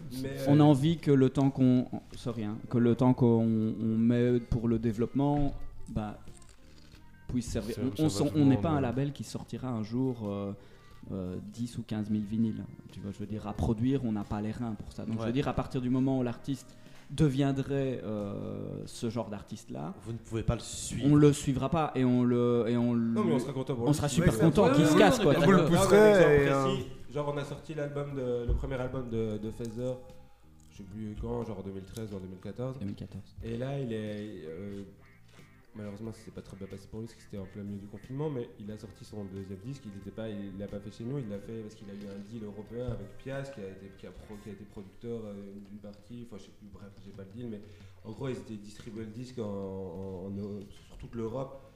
D: on a
H: euh,
D: envie que le temps qu'on sorry, hein, que le temps qu'on on met pour le développement bah, puisse servir. On- n'est pas un label qui sortira un jour euh, euh, 10 ou 15 000 vinyles. Tu vois, je veux dire, à produire, on n'a pas les reins pour ça. Donc je veux dire, à partir du moment où l'artiste deviendrait euh, ce genre d'artiste-là,
F: Vous ne pouvez pas le suivre.
D: on le suivra pas et on le et on
H: Non, mais on sera content pour
D: on
H: lui.
D: sera super content qu'il se casse quoi.
G: Vous le pousserez
H: précis, Genre, on a sorti l'album de, le premier album de, de Feather, je sais plus quand, genre en 2013 ou en 2014.
D: 2014.
H: Et là, il est. euh, malheureusement, ça s'est pas très bien passé pour lui parce que c'était en plein milieu du confinement, mais il a sorti son deuxième disque. Il n'était pas, il l'a pas fait chez nous, il l'a fait parce qu'il a eu un deal européen avec Pias qui a été, qui a producteur euh, d'une partie. Enfin, je sais plus, bref, j'ai pas le deal, mais en gros, ils étaient distribués le disque en- sur toute l'Europe.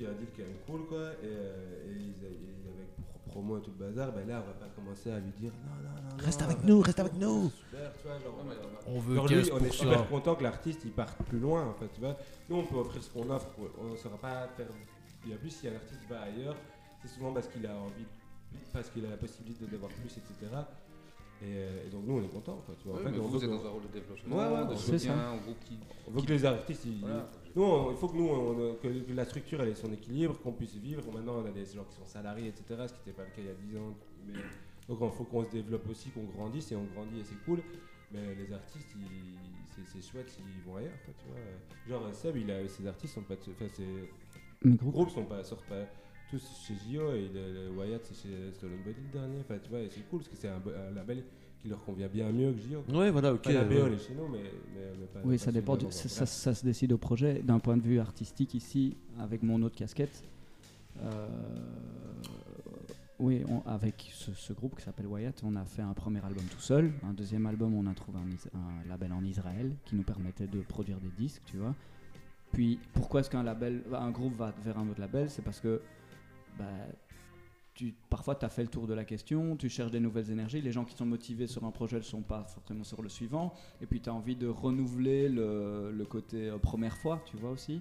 H: Qui est un deal quand même cool, quoi. Et, euh, et ils, ils- avec pro- promo et tout le bazar, ben là, on va pas commencer à lui dire non, non, non.
F: Reste
H: non,
F: avec nous, reste avec nous.
H: Super, tu vois, genre, on
C: veut
H: Genre lui, on est
C: 15%.
H: super content que l'artiste il parte plus loin en fait, tu vois. Nous on peut offrir ce qu'on offre, on ne saura pas faire bien plus si un artiste va ailleurs, c'est souvent parce qu'il a envie, parce qu'il a la possibilité de devoir plus, etc. Et, euh, et donc nous on est content quoi, tu vois. En
E: Ouais,
H: fait,
E: mais
H: on
E: vous
H: veut
E: êtes
H: que-
E: dans un rôle de développement,
H: Ouais, ouais,
E: de
D: c'est
E: soutien,
D: ça.
E: en gros, qui...
H: on veut que les artistes, ils-
E: Voilà.
H: Nous on- il faut que nous, on- que, que la structure ait son équilibre, qu'on puisse vivre. Maintenant on a des gens qui sont salariés, etc. Ce qui n'était pas le cas il y a 10 ans. Mais, donc il faut qu'on se développe aussi, qu'on grandisse et on grandit et c'est cool. Mais les artistes, c'est, chouette s'ils vont ailleurs, quoi, tu vois. Genre Seb, il a, ses artistes sont pas, enfin, ses
D: gros,
H: groupes sont pas, sortent pas tous chez JO et le, le Wyatt c'est chez Stolen Body le dernier. Enfin, tu vois, et c'est cool parce que c'est un, un label qui leur convient bien mieux que JO.
F: Ouais, voilà, ok.
H: Enfin, la BO
F: ouais.
H: elle est chez nous, mais, mais, mais pas.
D: Oui,
H: pas
D: ça dépend. du- ça, ça- ça se décide au projet. D'un point de vue artistique, ici, avec mon autre casquette, euh, oui, on- avec ce, ce groupe qui s'appelle Wyatt, on a fait un premier album tout seul. Un deuxième album, on a trouvé un label en Israël qui nous permettait de produire des disques, tu vois. Puis, pourquoi est-ce qu'un label, un groupe va vers un autre label? C'est parce que bah, tu, parfois, tu as fait le tour de la question, tu cherches des nouvelles énergies. Les gens qui sont motivés sur un projet ne sont pas forcément sur le suivant. Et puis, tu as envie de renouveler le, le côté euh, première fois, tu vois aussi.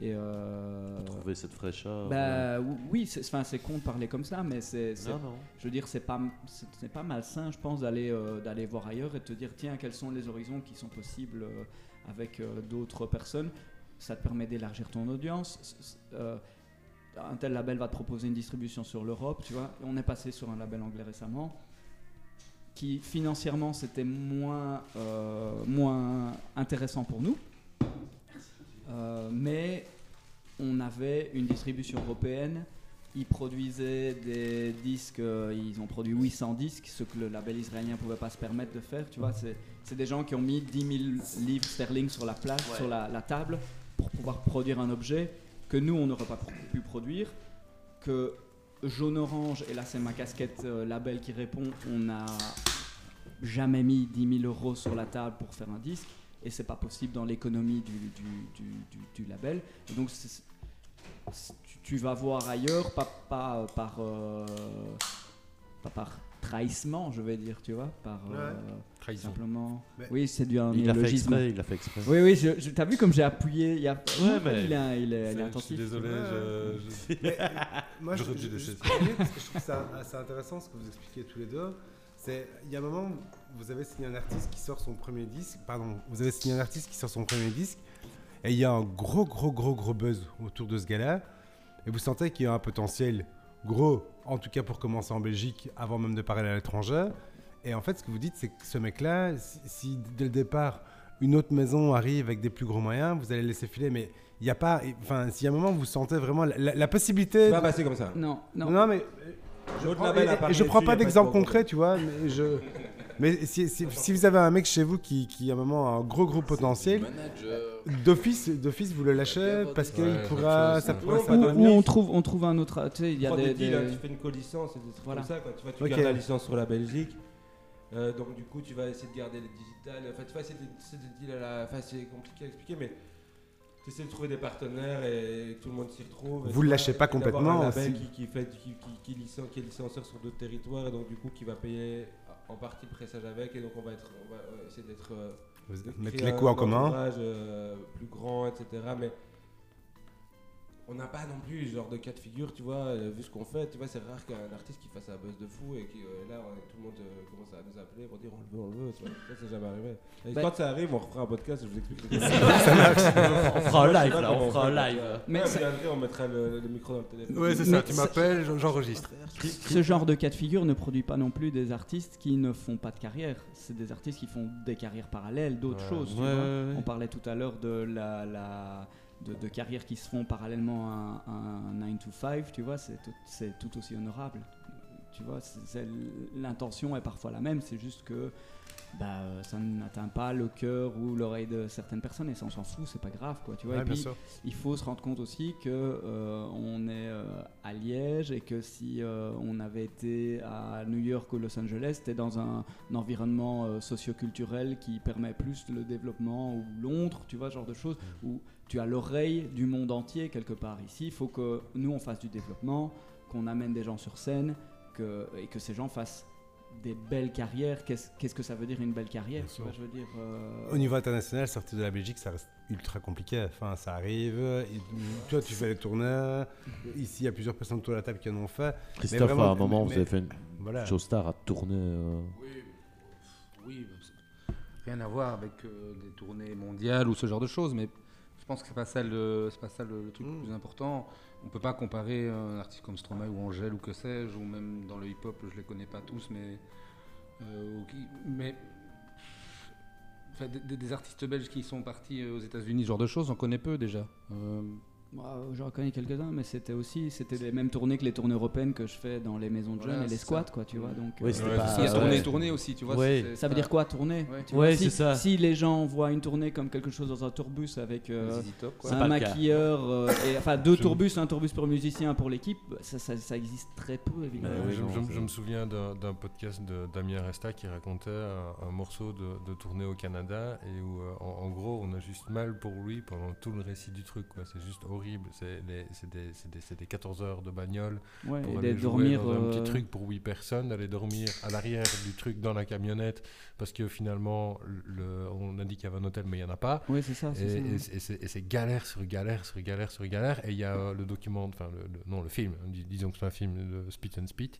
D: Et euh,
F: Trouver cette fraîcheur.
D: bah, ou- oui, c'est con de parler comme ça, mais c'est, c'est-
F: Non, non.
D: je veux dire, c'est pas, c'est, c'est pas malsain, je pense, d'aller, euh, d'aller voir ailleurs et de te dire, tiens, quels sont les horizons qui sont possibles euh, avec euh, d'autres personnes. Ça te permet d'élargir ton audience. Un tel label va te proposer une distribution sur l'Europe, tu vois. On est passé sur un label anglais récemment qui financièrement c'était moins, euh, moins intéressant pour nous. Euh, mais on avait une distribution européenne. Ils produisaient des disques, euh, ils ont produit 800 disques, ce que le label israélien ne pouvait pas se permettre de faire. Tu vois, c'est, des gens qui ont mis 10 000 livres sterling sur la place, sur la, la table, pour pouvoir produire un objet que nous, on n'aurait pas pu produire, que Jaune Orange, et là c'est ma casquette euh, label qui répond, on n'a jamais mis 10 000 euros sur la table pour faire un disque, et c'est pas possible dans l'économie du, du- du- label. Et donc tu, vas voir ailleurs, pas, pas, euh, par, euh, pas par trahissement, je vais dire, tu vois, par euh, simplement.
G: Mais-
D: Oui, c'est du un
F: Il l'a fait exprès, il l'a fait exprès.
D: Oui, oui, je, je- t'as vu comme j'ai appuyé il y a...
F: Ouais, mais-
D: il est, il est- il est
I: Je suis
D: attentif.
I: désolé,
G: Ouais,
I: je, je-
G: Mais, euh, moi, je, je, je trouve ça assez intéressant ce que vous expliquez tous les deux. C'est, il y a un moment, vous avez signé un artiste qui sort son premier disque. Pardon, vous avez signé un artiste qui sort son premier disque, et il y a un gros, gros, gros, gros buzz autour de ce gars-là, et vous sentez qu'il y a un potentiel gros, en tout cas pour commencer en Belgique, avant même de parler à l'étranger. Et en fait, ce que vous dites, c'est que ce mec-là, si, si dès le départ une autre maison arrive avec des plus gros moyens, vous allez le laisser filer, mais il n'y a pas, enfin, s'il y a un moment où vous sentez vraiment la, la- la possibilité.
H: Ça va passer comme ça.
D: Non, non.
G: Non, mais je prends, et- et je prends
H: dessus,
G: pas d'exemple concret, tu vois, mais je. Mais si, si- si vous avez un mec chez vous qui, qui a un moment a un gros gros potentiel, d'office, d'office vous le lâchez parce qu'il
C: Ouais,
G: pourra, ça
D: Ou, ou
G: mieux.
D: on trouve, on trouve un autre. Tu sais, il y a
H: prends
D: des.
H: des deals,
D: des-
H: hein, tu fais une co-licence et des trucs
D: Voilà.
H: comme ça. Quoi. Tu, vois, tu
G: Ok.
H: gardes la licence sur la Belgique. Euh, donc du coup, tu vas essayer de garder les digitales. Enfin, tu vois, c'est des, c'est des deals à la... Enfin, c'est compliqué à expliquer, mais tu essaies de trouver des partenaires et tout le monde s'y retrouve. Et
G: Vous le
H: vois,
G: lâchez pas complètement
H: Un label
G: aussi.
H: qui, qui, fait, qui, qui, qui, licen- qui est licencieur sur d'autres territoires et donc du coup qui va payer en partie pressage avec et donc on va, être, on va essayer d'être... euh,
G: Mettre les coûts en
H: un
G: commun.
H: euh, plus grand, etc. Mais on n'a pas non plus ce genre de cas de figure, tu vois, euh, vu ce qu'on fait, tu vois, c'est rare qu'un artiste qui fasse un buzz de fou et qui euh, là, on- tout le monde euh, commence à nous appeler pour dire on le veut, on le veut, tu vois. ça c'est jamais arrivé. Et
D: Bah-
H: quand ça arrive, on refera un podcast, je vous explique.
F: On fera un live là, on fera un live.
D: Mais
H: Ouais,
D: ça-
H: après, on mettra le, le micro dans le téléphone.
I: Ouais, c'est ça, tu
D: ça-
I: m'appelles, j'en- j'enregistre.
D: Ce genre de cas de figure ne produit pas non plus des artistes qui ne font pas de carrière. C'est des artistes qui font des carrières parallèles, d'autres
I: Ouais.
D: choses. tu
F: Ouais,
D: vois.
F: ouais, ouais.
D: On parlait tout à l'heure de la, la- de, de carrières qui se font parallèlement à un, un 9 to 5, tu vois, c'est tout, aussi honorable. Tu vois, l'intention est parfois la même, c'est juste que bah, euh, ça n'atteint pas le cœur ou l'oreille de certaines personnes et ça on s'en fout, c'est pas grave quoi, tu vois.
G: Ouais,
D: et puis il faut se rendre compte aussi que euh, on est euh, à Liège et que si euh, on avait été à New York ou Los Angeles, c'était dans un, un environnement socioculturel qui permet plus le développement ou Londres, tu vois, ce genre de choses où tu as l'oreille du monde entier quelque part. Ici, il faut que nous on fasse du développement, qu'on amène des gens sur scène que, et que ces gens fassent des belles carrières. Qu'est-ce que ça veut dire une belle carrière?
G: Bien
D: tu
G: sûr.
D: vois, je veux dire. euh,
G: Au niveau international, sortir de la Belgique, ça reste ultra compliqué. Enfin, ça arrive. et- toi, tu fais les tournées. Ici, il y a plusieurs personnes autour de la table qui en ont fait.
F: Christophe,
G: vraiment,
F: à un moment,
G: mais-
F: vous avez fait une
G: Voilà.
F: Showstar à tourner. euh,
E: Oui, oui, rien à voir avec euh, des tournées mondiales ou ce genre de choses, mais je pense que c'est pas ça le, c'est pas ça le, le truc le plus important. On peut pas comparer un artiste comme Stromae ou Angèle ou que sais-je, ou même dans le hip-hop, je les connais pas tous, mais euh, mais des artistes belges qui sont partis euh, aux États-Unis, ce genre de choses, on connaît peu déjà. Euh,
D: Moi, J'en connais quelques-uns, mais c'était aussi c'était les mêmes tournées que les tournées européennes que je fais dans les maisons de jeunes
E: Voilà,
D: et les squats,
E: ça.
D: quoi, tu vois. Donc,
F: Oui,
D: euh,
C: Ouais,
F: pas.
C: ça,
E: aussi, tu vois.
F: Ouais.
D: ça veut dire quoi tourner?
E: Ouais.
D: tu vois,
F: Ouais,
D: si,
F: c'est ça.
D: si les gens voient une tournée comme quelque chose dans un tourbus avec euh,
E: Top,
D: un maquilleur, euh, et, enfin deux tourbus, un tourbus pour musicien, un pour l'équipe, ça, ça, ça existe très peu évidemment.
F: Ouais, oui,
C: je, me souviens d'un d'un podcast de Damien Resta qui racontait un, un morceau de, de tournée au Canada et où euh, en, en gros on a juste mal pour lui pendant tout le récit du truc quoi. C'est juste horrible. Les- c'est des, c'est des- c'est des 14 heures de bagnole
D: Ouais,
C: pour aller
D: de dormir.
C: dans un
D: euh,
C: petit truc pour 8 personnes, d'aller dormir à l'arrière du truc dans la camionnette parce que finalement le, on a dit qu'il y avait un hôtel mais il n'y en a pas.
D: Oui, c'est ça.
C: Et,
D: c'est
C: galère sur galère sur galère sur galère. Et il y a euh, le document, enfin, le, le- non, le film, hein, dis- disons que c'est un film, le Spit and Spit.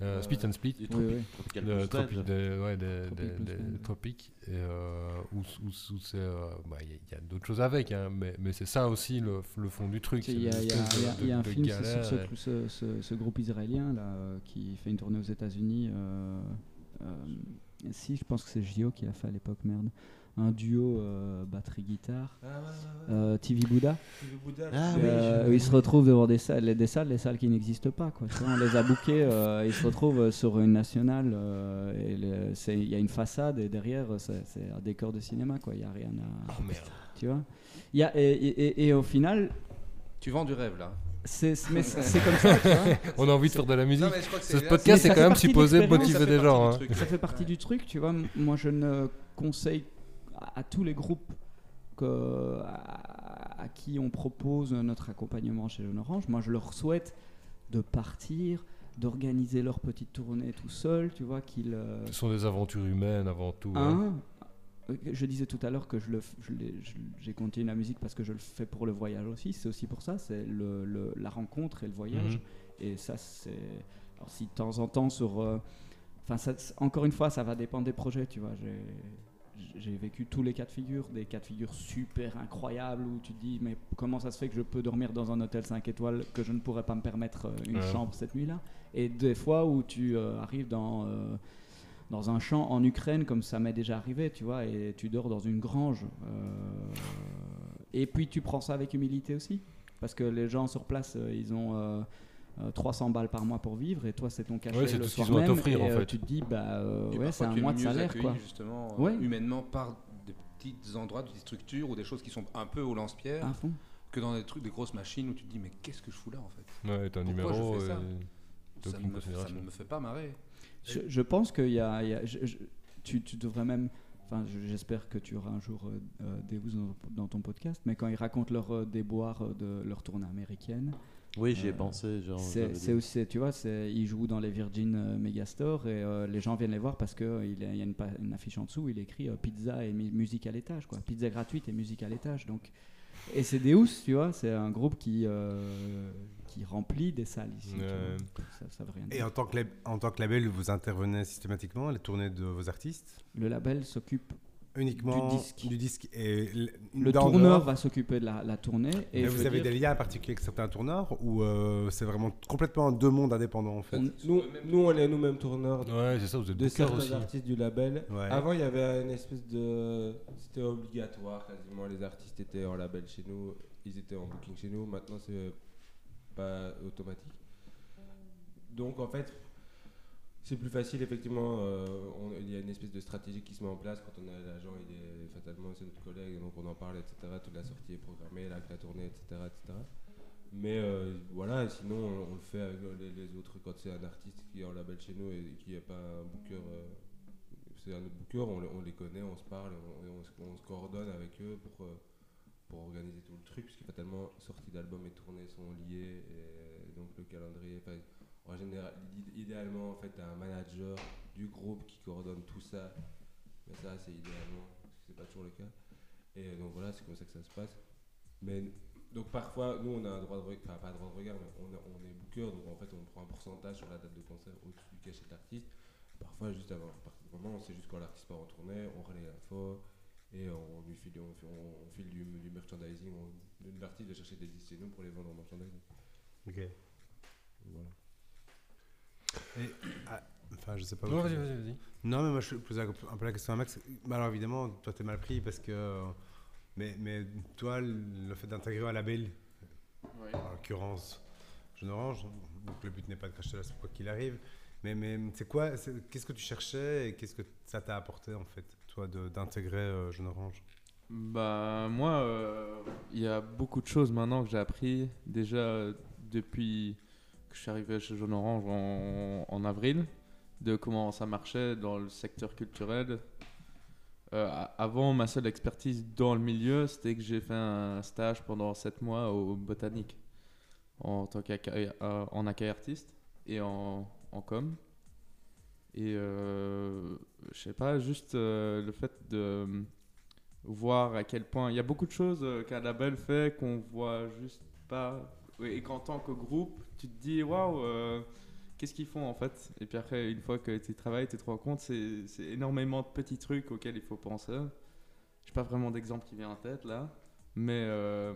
C: Euh,
F: Euh,
C: Spit and Split.
D: Oui, oui.
C: de des- ouais, des-
D: Tropic
C: et, euh, où, où- où c'est, euh, bah, il y a- d'autres choses avec, hein, mais, mais c'est ça aussi le, le fond du truc.
D: Il y, a- y y un
C: de
D: film sur ce, ce- ce- ce groupe israélien là, qui fait une tournée aux États-Unis. euh, euh, si, je pense que c'est Gio qui l'a fait à l'époque, merde. Un duo euh, batterie-guitare.
H: Ah ouais, ouais, ouais.
D: Euh, TV Buddha.
H: Stevie Bouddha,
F: Ah
H: je-
F: oui,
D: Euh,
F: je-
D: ils se retrouvent devant des salles, les- des salles, les salles qui n'existent pas. Quoi. Tu vois, on les a bookés, euh, ils se retrouvent sur une nationale. euh, c'est- Il y a une façade et derrière, c'est c'est un décor de cinéma. quoi. Il n'y a rien à.
C: Oh merde.
D: Tu vois Il y a, et, et- et- et au final,
E: Tu vends du rêve là.
D: c'est c'est- c'est comme ça. Tu vois
C: On a envie de faire de la musique.
E: Non,
C: Ce
E: c'est-
C: podcast
D: ça
C: est
D: fait
C: quand même supposé motiver des gens. hein.
D: Ça fait partie du truc, tu vois. Moi, je ne conseille à, à tous les groupes que, à, à qui on propose notre accompagnement chez Jeune Orange, moi, je leur souhaite de partir, d'organiser leur petite tournée tout seul, tu vois, qu'ils... euh,
C: Ce sont des aventures humaines avant tout. hein.
D: un, euh, je disais tout à l'heure que je le j'ai continué la musique parce que je le fais pour le voyage aussi. C'est aussi pour ça, c'est le, le- la rencontre et le voyage.
C: Mhm.
D: Et ça, c'est. Alors, si de temps en temps, sur. euh, Enfin, encore une fois, ça va dépendre des projets, tu vois. J'ai- J'ai vécu tous les cas de figure, des cas de figure super incroyables où tu te dis, mais comment ça se fait que je peux dormir dans un hôtel 5 étoiles que je ne pourrais pas me permettre euh, une
C: Ouais.
D: chambre cette nuit-là? Et des fois où tu euh, arrives dans. euh, dans un champ en Ukraine, comme ça m'est déjà arrivé, tu vois, et tu dors dans une grange. euh, et puis tu prends ça avec humilité aussi, parce que les gens sur place, ils ont 300 balles par mois pour vivre, et toi, c'est ton cachet
C: Ouais, c'est
D: le
C: tout ce
D: soir
C: à
D: même, et,
C: en
D: euh,
C: fait.
D: tu te dis, bah euh, ouais, c'est un mois de salaire, quoi.
E: justement, euh,
D: Ouais.
E: humainement par des petits endroits, des structures ou des choses qui sont un peu au lance-pierre, que dans des trucs, des grosses machines où tu te dis mais qu'est-ce que je fous là en fait?
C: Ouais, t'as un
E: Pourquoi
C: numéro.
E: je fais ça?
C: et
E: ça me, ça ne me fait pas marrer.
D: Je, je pense qu'il y a, il y a- je- je- tu, tu devrais même, enfin, je- j'espère que tu auras un jour euh, euh, Deus dans, dans ton podcast, mais quand ils racontent leur euh, déboire euh, de leur tournée américaine,
F: Oui, j'y ai
D: Euh,
F: pensé.
D: C'est aussi, tu vois, ils jouent dans les Virgin euh, Megastore et euh, les gens viennent les voir parce qu'il y a, il y a une, affiche en dessous où il écrit euh, pizza et mu- musique à l'étage, quoi. Pizza gratuite et musique à l'étage. Donc, et c'est Deus, tu vois, c'est un groupe qui, euh, qui remplit des salles ici. tu vois.
C: Ouais.
D: Ça, ça veut rien
G: Et en tant, que en tant que label, vous intervenez systématiquement à les tournées de vos artistes?
D: Le label s'occupe,
G: Uniquement
D: Du disque.
G: du disque. Et
D: le tourneur va s'occuper de la, la tournée. Et
G: vous avez
D: dire,
G: des liens particuliers avec certains tourneurs ou euh, c'est vraiment complètement deux mondes indépendants en fait?
D: On-
H: Nous, nous, on est nous-mêmes tourneurs
C: Ouais, c'est ça, vous êtes
H: de certains
C: aussi.
H: artistes du label.
G: Ouais.
H: Avant, il y avait une espèce de. C'était obligatoire quasiment. Les artistes étaient en label chez nous, ils étaient en booking chez nous. Maintenant, c'est pas automatique. Donc, en fait, C'est plus facile, effectivement. euh, on- il y a une espèce de stratégie qui se met en place quand on a l'agent, il est fatalement c'est notre collègue, donc on en parle, etc. Toute la sortie est programmée, la, tournée, etc. etc. Mais euh, voilà, sinon on, le fait avec les, les autres. Quand c'est un artiste qui est en label chez nous et qui n'est pas un booker, euh, c'est un autre booker, on, le- on les connaît, on se parle, on, on se- on se coordonne avec eux pour, euh, pour organiser tout le truc, puisque fatalement, sortie d'album et tournée sont liées, et donc le calendrier. En général, id- idéalement, en fait, un manager du groupe qui coordonne tout ça. Mais ça, c'est idéalement, parce que c'est pas toujours le cas. Et euh, donc voilà, c'est comme ça que ça se passe. Mais donc parfois, nous, on a un droit de regard, enfin pas un droit de regard, mais on, a- on est booker, donc en fait, on prend un pourcentage sur la date de concert au-dessus du cachet de l'artiste. Parfois, juste avant, du moment, c'est juste quand l'artiste part en tournée, on relaie l'info et on lui file, on, fi- on- on file du, du merchandising. On, l'artiste va chercher des disques chez nous pour les vendre en merchandising.
G: Ok.
H: Voilà.
G: Et, ah, enfin, je sais pas.
C: Non,
G: où-
C: vas-y, vas-y, vas-y.
G: Non, mais moi je pose un peu la question à Max. Bah, alors évidemment, toi t'es mal pris parce que. Mais, mais toi, le fait d'intégrer un label, en l'occurrence Jeune Orange, donc le but n'est pas de cracher la soupe quoi qu'il arrive. Mais, mais c'est quoi c'est- Qu'est-ce que tu cherchais et qu'est-ce que ça t'a apporté en fait, toi, de- d'intégrer euh, Jeune Orange?
A: Bah moi, euh, il y a beaucoup de choses maintenant que j'ai appris. Déjà euh, depuis que je suis arrivé chez Jaune Orange en, avril, de comment ça marchait dans le secteur culturel. Euh, avant, ma seule expertise dans le milieu, c'était que j'ai fait un stage pendant 7 mois au Botanique en tant qu'accueil euh, artiste et en, com. Et euh, je sais pas, juste euh, le fait de voir à quel point il y a beaucoup de choses qu'un label fait qu'on voit juste pas et qu'en tant que groupe tu te dis waouh euh, qu'est-ce qu'ils font en fait? Et puis après une fois que tu travailles tu te rends compte c'est c'est énormément de petits trucs auxquels il faut penser j'ai pas vraiment d'exemple qui vient en tête là mais euh,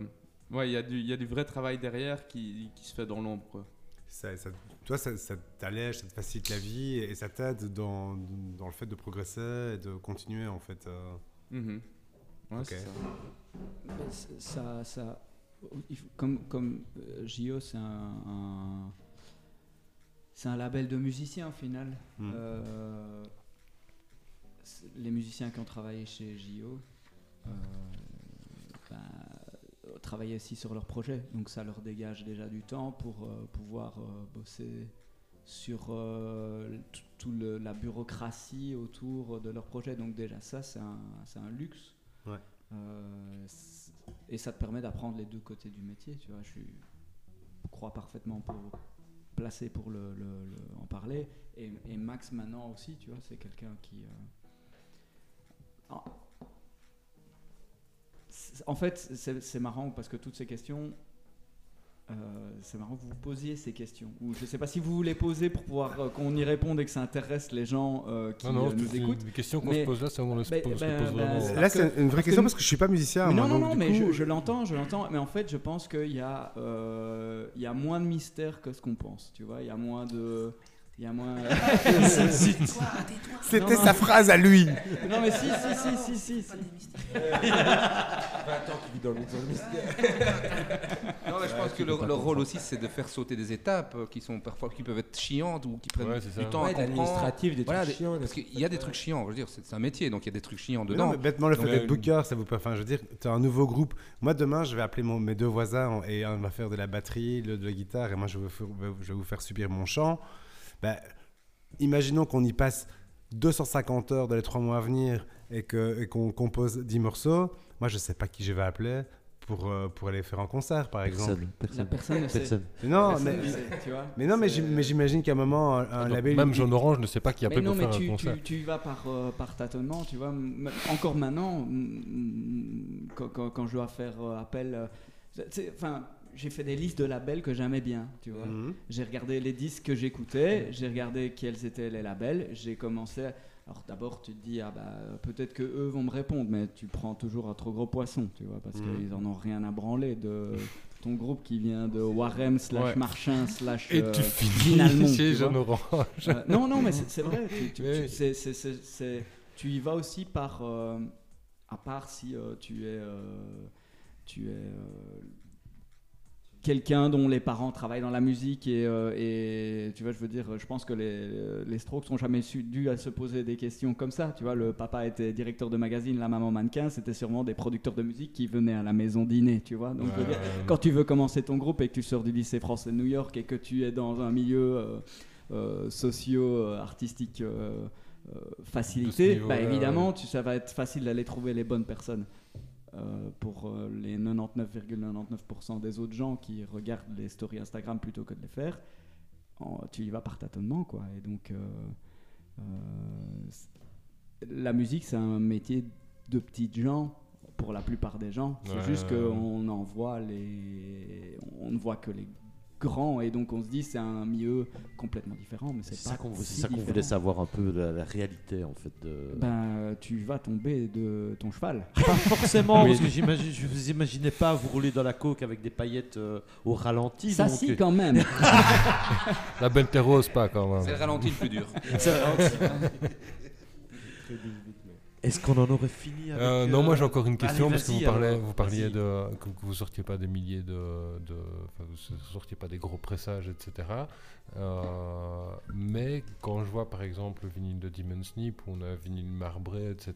A: ouais il y a du il y a du vrai travail derrière qui, qui se fait dans l'ombre quoi.
G: ça, ça- Toi, ça, ça t'allège, ça te facilite la vie et ça t'aide dans, dans le fait de progresser et de continuer en fait. euh.
A: Mhm. Ouais,
G: Ok.
A: c'est ça.
D: Ça, comme, comme euh, JO, c'est un, un- c'est un label de musiciens au final.
G: Mm.
D: Euh, les musiciens qui ont travaillé chez JO euh, ben, euh, travaillent aussi sur leur projet, donc ça leur dégage déjà du temps pour euh, pouvoir euh, bosser sur euh, t- tout le- la bureaucratie autour de leur projet. Donc déjà ça, c'est un, c'est un luxe.
G: Ouais.
D: Et ça te permet d'apprendre les deux côtés du métier, tu vois. Je crois parfaitement pour placé pour le, en parler. Et, Max maintenant aussi, tu vois, c'est quelqu'un qui. euh, en- fait, c'est marrant parce que toutes ces questions, euh, c'est marrant que vous posiez ces questions. Ou je ne sais pas si vous voulez poser pour pouvoir euh, qu'on y réponde et que ça intéresse les gens euh, qui
C: Non, non,
D: euh, nous
C: c'est
D: écoutent.
C: des questions qu'on
D: Mais-
C: se pose là, c'est
D: Ben- ben-
C: pose
D: ben,
C: vraiment.
D: c'est-
G: Là,
D: parce
G: c'est
D: que-
G: une vraie
D: parce
G: question
D: que-
G: parce que je suis pas musicien.
D: Mais
G: moi,
D: non, non,
G: donc,
D: non, mais
G: coup,
D: je, je l'entends, je l'entends. Mais en fait, je pense qu'il y, a, euh, il y a moins de mystère que ce qu'on pense. Tu vois, il y a moins de. Il y a moins.
G: C'était
D: Non, non.
G: sa phrase à lui.
D: non, mais si, si, si, si, si. si.
H: 20 ans qu'il vit dans le mystère.
E: Pense que le, le rôle aussi, c'est de faire sauter des étapes euh, qui sont parfois qui peuvent être chiantes ou qui prennent
C: Ouais,
E: du temps
H: Ouais,
E: à comprendre.
H: d'administratif, des
E: Voilà,
H: trucs
E: des-
H: chiants.
E: parce qu'il y a des trucs chiants. Je veux dire, c'est un métier, donc il y a des trucs chiants
G: Mais
E: dedans.
G: non, mais bêtement, le fait d'être
E: euh,
G: booker, ça vous peut. Enfin, je veux dire, tu as un nouveau groupe. Moi, demain, je vais appeler mon- mes deux voisins et un va faire de la batterie, le de la guitare, et moi, je vais, vous faire- je vais vous faire subir mon chant. Ben, imaginons qu'on y passe 250 heures dans les trois mois à venir et qu'on compose 10 morceaux. Moi, je sais pas qui je vais appeler pour, euh, pour aller faire un concert, par exemple.
D: Personne ne sait.
F: Personne.
G: Mais non,
D: Personne
G: mais,
D: ne sait, tu vois.
G: mais non, mais j'imagine qu'à un moment, un, label.
C: Même Jaune Orange ne sait pas qui appeler
D: non,
C: pour
D: mais
C: faire un concert.
D: tu, tu y vas par, euh, par tâtonnement, tu vois. Encore maintenant, quand, quand, quand je dois faire euh, appel. Enfin, j'ai fait des listes de labels que j'aimais bien, tu vois.
G: Mhm.
D: J'ai regardé les disques que j'écoutais, j'ai regardé quels étaient les labels, j'ai commencé. à- Alors d'abord, tu te dis, ah bah, peut-être que eux vont me répondre, mais tu prends toujours un trop gros poisson, tu vois, parce
G: Mhm.
D: qu'ils en ont rien à branler de ton groupe qui vient de Warem slash
C: Ouais.
D: Marchin slash
C: Et
D: euh,
C: tu finis chez
D: tu
C: Orange.
D: Euh, non, non, mais c'est vrai. Tu, tu- tu- y vas aussi par. euh, à part si tu es. tu es. Quelqu'un dont les parents travaillent dans la musique et, euh, et, tu vois je veux dire je pense que les, les Strokes n'ont jamais su, dû à se poser des questions comme ça. Tu vois le papa était directeur de magazine la maman mannequin c'était sûrement des producteurs de musique qui venaient à la maison dîner tu vois. Donc je veux dire, quand tu veux commencer ton groupe et que tu sors du lycée français de New York et que tu es dans un milieu euh, euh, socio-artistique euh, euh, facilité, bah, évidemment, tu, ça va être facile d'aller trouver les bonnes personnes. Euh, pour euh, les 99,99% des autres gens qui regardent les stories Instagram plutôt que de les faire, en- tu y vas par tâtonnement, quoi. Et donc, euh, la musique, c'est un métier de petites gens pour la plupart des gens. C'est
C: Ouais,
D: juste qu'on en voit les, on ne voit que les grands et donc on se dit c'est un milieu complètement différent, mais c'est
F: C'est
D: pas
F: ça qu'on
D: si
F: c'est ça qu'on
D: différent.
F: voulait savoir un peu la, la réalité en fait. De...
D: Ben, tu vas tomber de ton cheval.
F: Pas forcément,
D: Oui.
F: parce que j'imagine, je vous imaginais pas vous rouler dans la coke avec des paillettes euh, au ralenti.
D: Ça,
F: donc,
D: si,
F: euh,
D: quand même.
C: La Benteros, pas quand même.
E: C'est le ralenti le plus dur.
F: C'est le ralenti. Est-ce qu'on en aurait fini avec,
C: Euh, non, moi j'ai
F: euh,
C: encore une question
F: allez,
C: parce que vous, parlez,
F: alors,
C: vous parliez de que, vous sortiez pas des milliers de, vous sortiez pas des gros pressages, etc. Euh, mais quand je vois par exemple le vinyle de Demon Snip, on a un vinyle marbré, etc.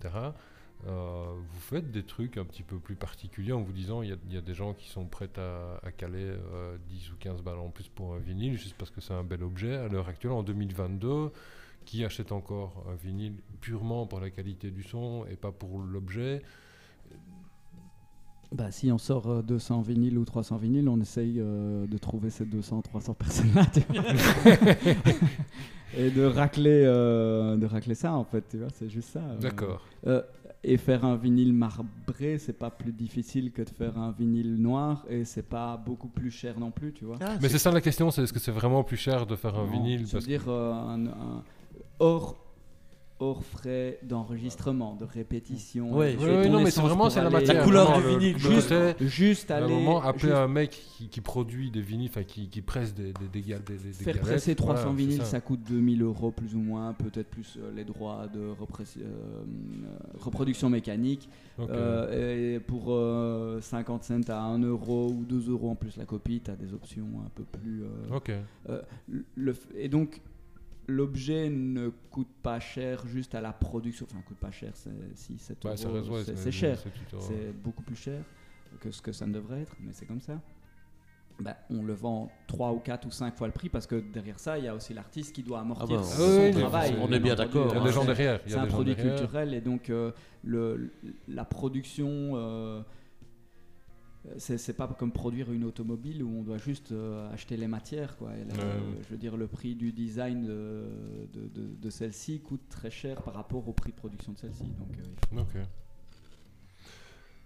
C: euh, vous faites des trucs un petit peu plus particuliers en vous disant il y, a- il y a des gens qui sont prêts à, à caler euh, 10 ou 15 balles en plus pour un vinyle juste parce que c'est un bel objet à l'heure actuelle en 2022 qui achète encore un vinyle purement pour la qualité du son et pas pour l'objet
D: Bah, si on sort euh, 200 vinyles ou 300 vinyles, on essaye euh, de trouver ces 200 300 personnes-là. et de racler, euh, de racler ça, en fait. Tu vois, c'est juste ça. euh.
C: D'accord.
D: Euh, et faire un vinyle marbré, c'est pas plus difficile que de faire un vinyle noir et c'est pas beaucoup plus cher non plus, tu vois.
F: Ah,
C: Mais c'est ça la question, c'est est-ce que c'est vraiment plus cher de faire un
D: Non,
C: vinyle
D: Je veux
C: parce que-
D: dire, euh, un, un- hors, hors frais d'enregistrement, de répétition.
C: Oui, non, mais c'est vraiment c'est la matière.
F: La couleur du
C: le-
F: vinyle,
D: Juste
C: à un
D: aller.
C: moment, appeler
D: juste
C: un mec qui, qui produit des vinyles, enfin qui, qui presse des, des, des, des,
D: Faire
C: galettes,
D: presser 300
C: voilà,
D: vinyles,
C: ça.
D: ça. coûte 2000 euros plus ou moins, peut-être plus euh, les droits de euh, euh, reproduction mécanique. Euh, et pour euh, 50 cents à 1 euro ou 2 euros en plus la copie, tu as des options un peu plus.
C: Ok.
D: le, et donc, l'objet ne coûte pas cher juste à la production. Enfin, coûte pas cher, c'est si 7
C: Bah, c'est
D: euros, c'est-
C: c'est-
D: c'est cher.
C: c'est
D: beaucoup plus cher que ce que ça ne devrait être, mais c'est comme ça. Bah, on le vend 3 ou 4 ou 5 fois le prix parce que derrière ça, il y a aussi l'artiste qui doit amortir
F: bah,
D: son
C: oui,
D: travail.
C: on
F: est bien d'accord,
C: Il y a des gens derrière.
D: C'est un produit
C: derrière.
D: culturel et donc euh, le, la production, euh, c'est pas comme produire une automobile où on doit juste euh, acheter les matières. Quoi. Et là,
C: Ouais,
D: euh. Je veux dire, le prix du design de, de, de- de celle-ci coûte très cher par rapport au prix de production de celle-ci. Donc, euh, il faut-
C: Ok.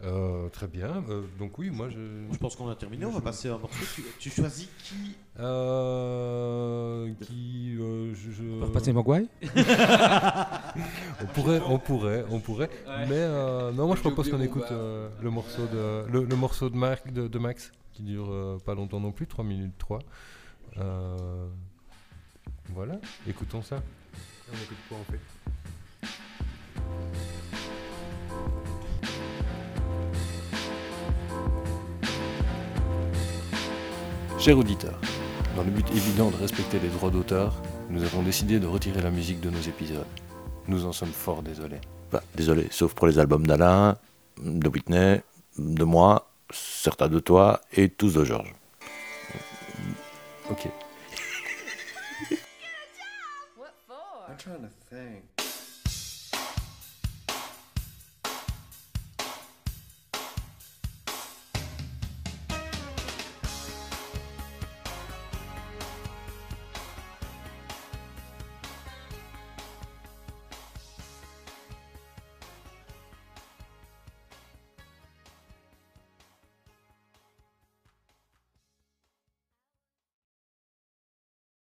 C: Euh, très bien. Euh, donc oui, moi je.
F: Je pense qu'on a terminé, on va passer à un morceau. Tu, tu choisis qui
C: Euh, qui euh, je, je-
E: On peut repasser Mogwai?
C: on pourrait, on pourrait, on pourrait. Mais euh, non, moi je propose qu'on écoute euh, le morceau de le, le morceau de, Marc, de, de Max qui dure euh, pas longtemps non plus, 3 minutes 3. Euh, voilà, écoutons ça.
I: On écoute quoi en fait?
J: Cher auditeur, dans le but évident de respecter les droits d'auteur, nous avons décidé de retirer la musique de nos épisodes. Nous en sommes fort désolés.
K: Bah, désolé, sauf pour les albums d'Alain, de Whitney, de moi, certains de toi et tous de Georges.
J: Ok.
L: What for?
I: I'm trying to think.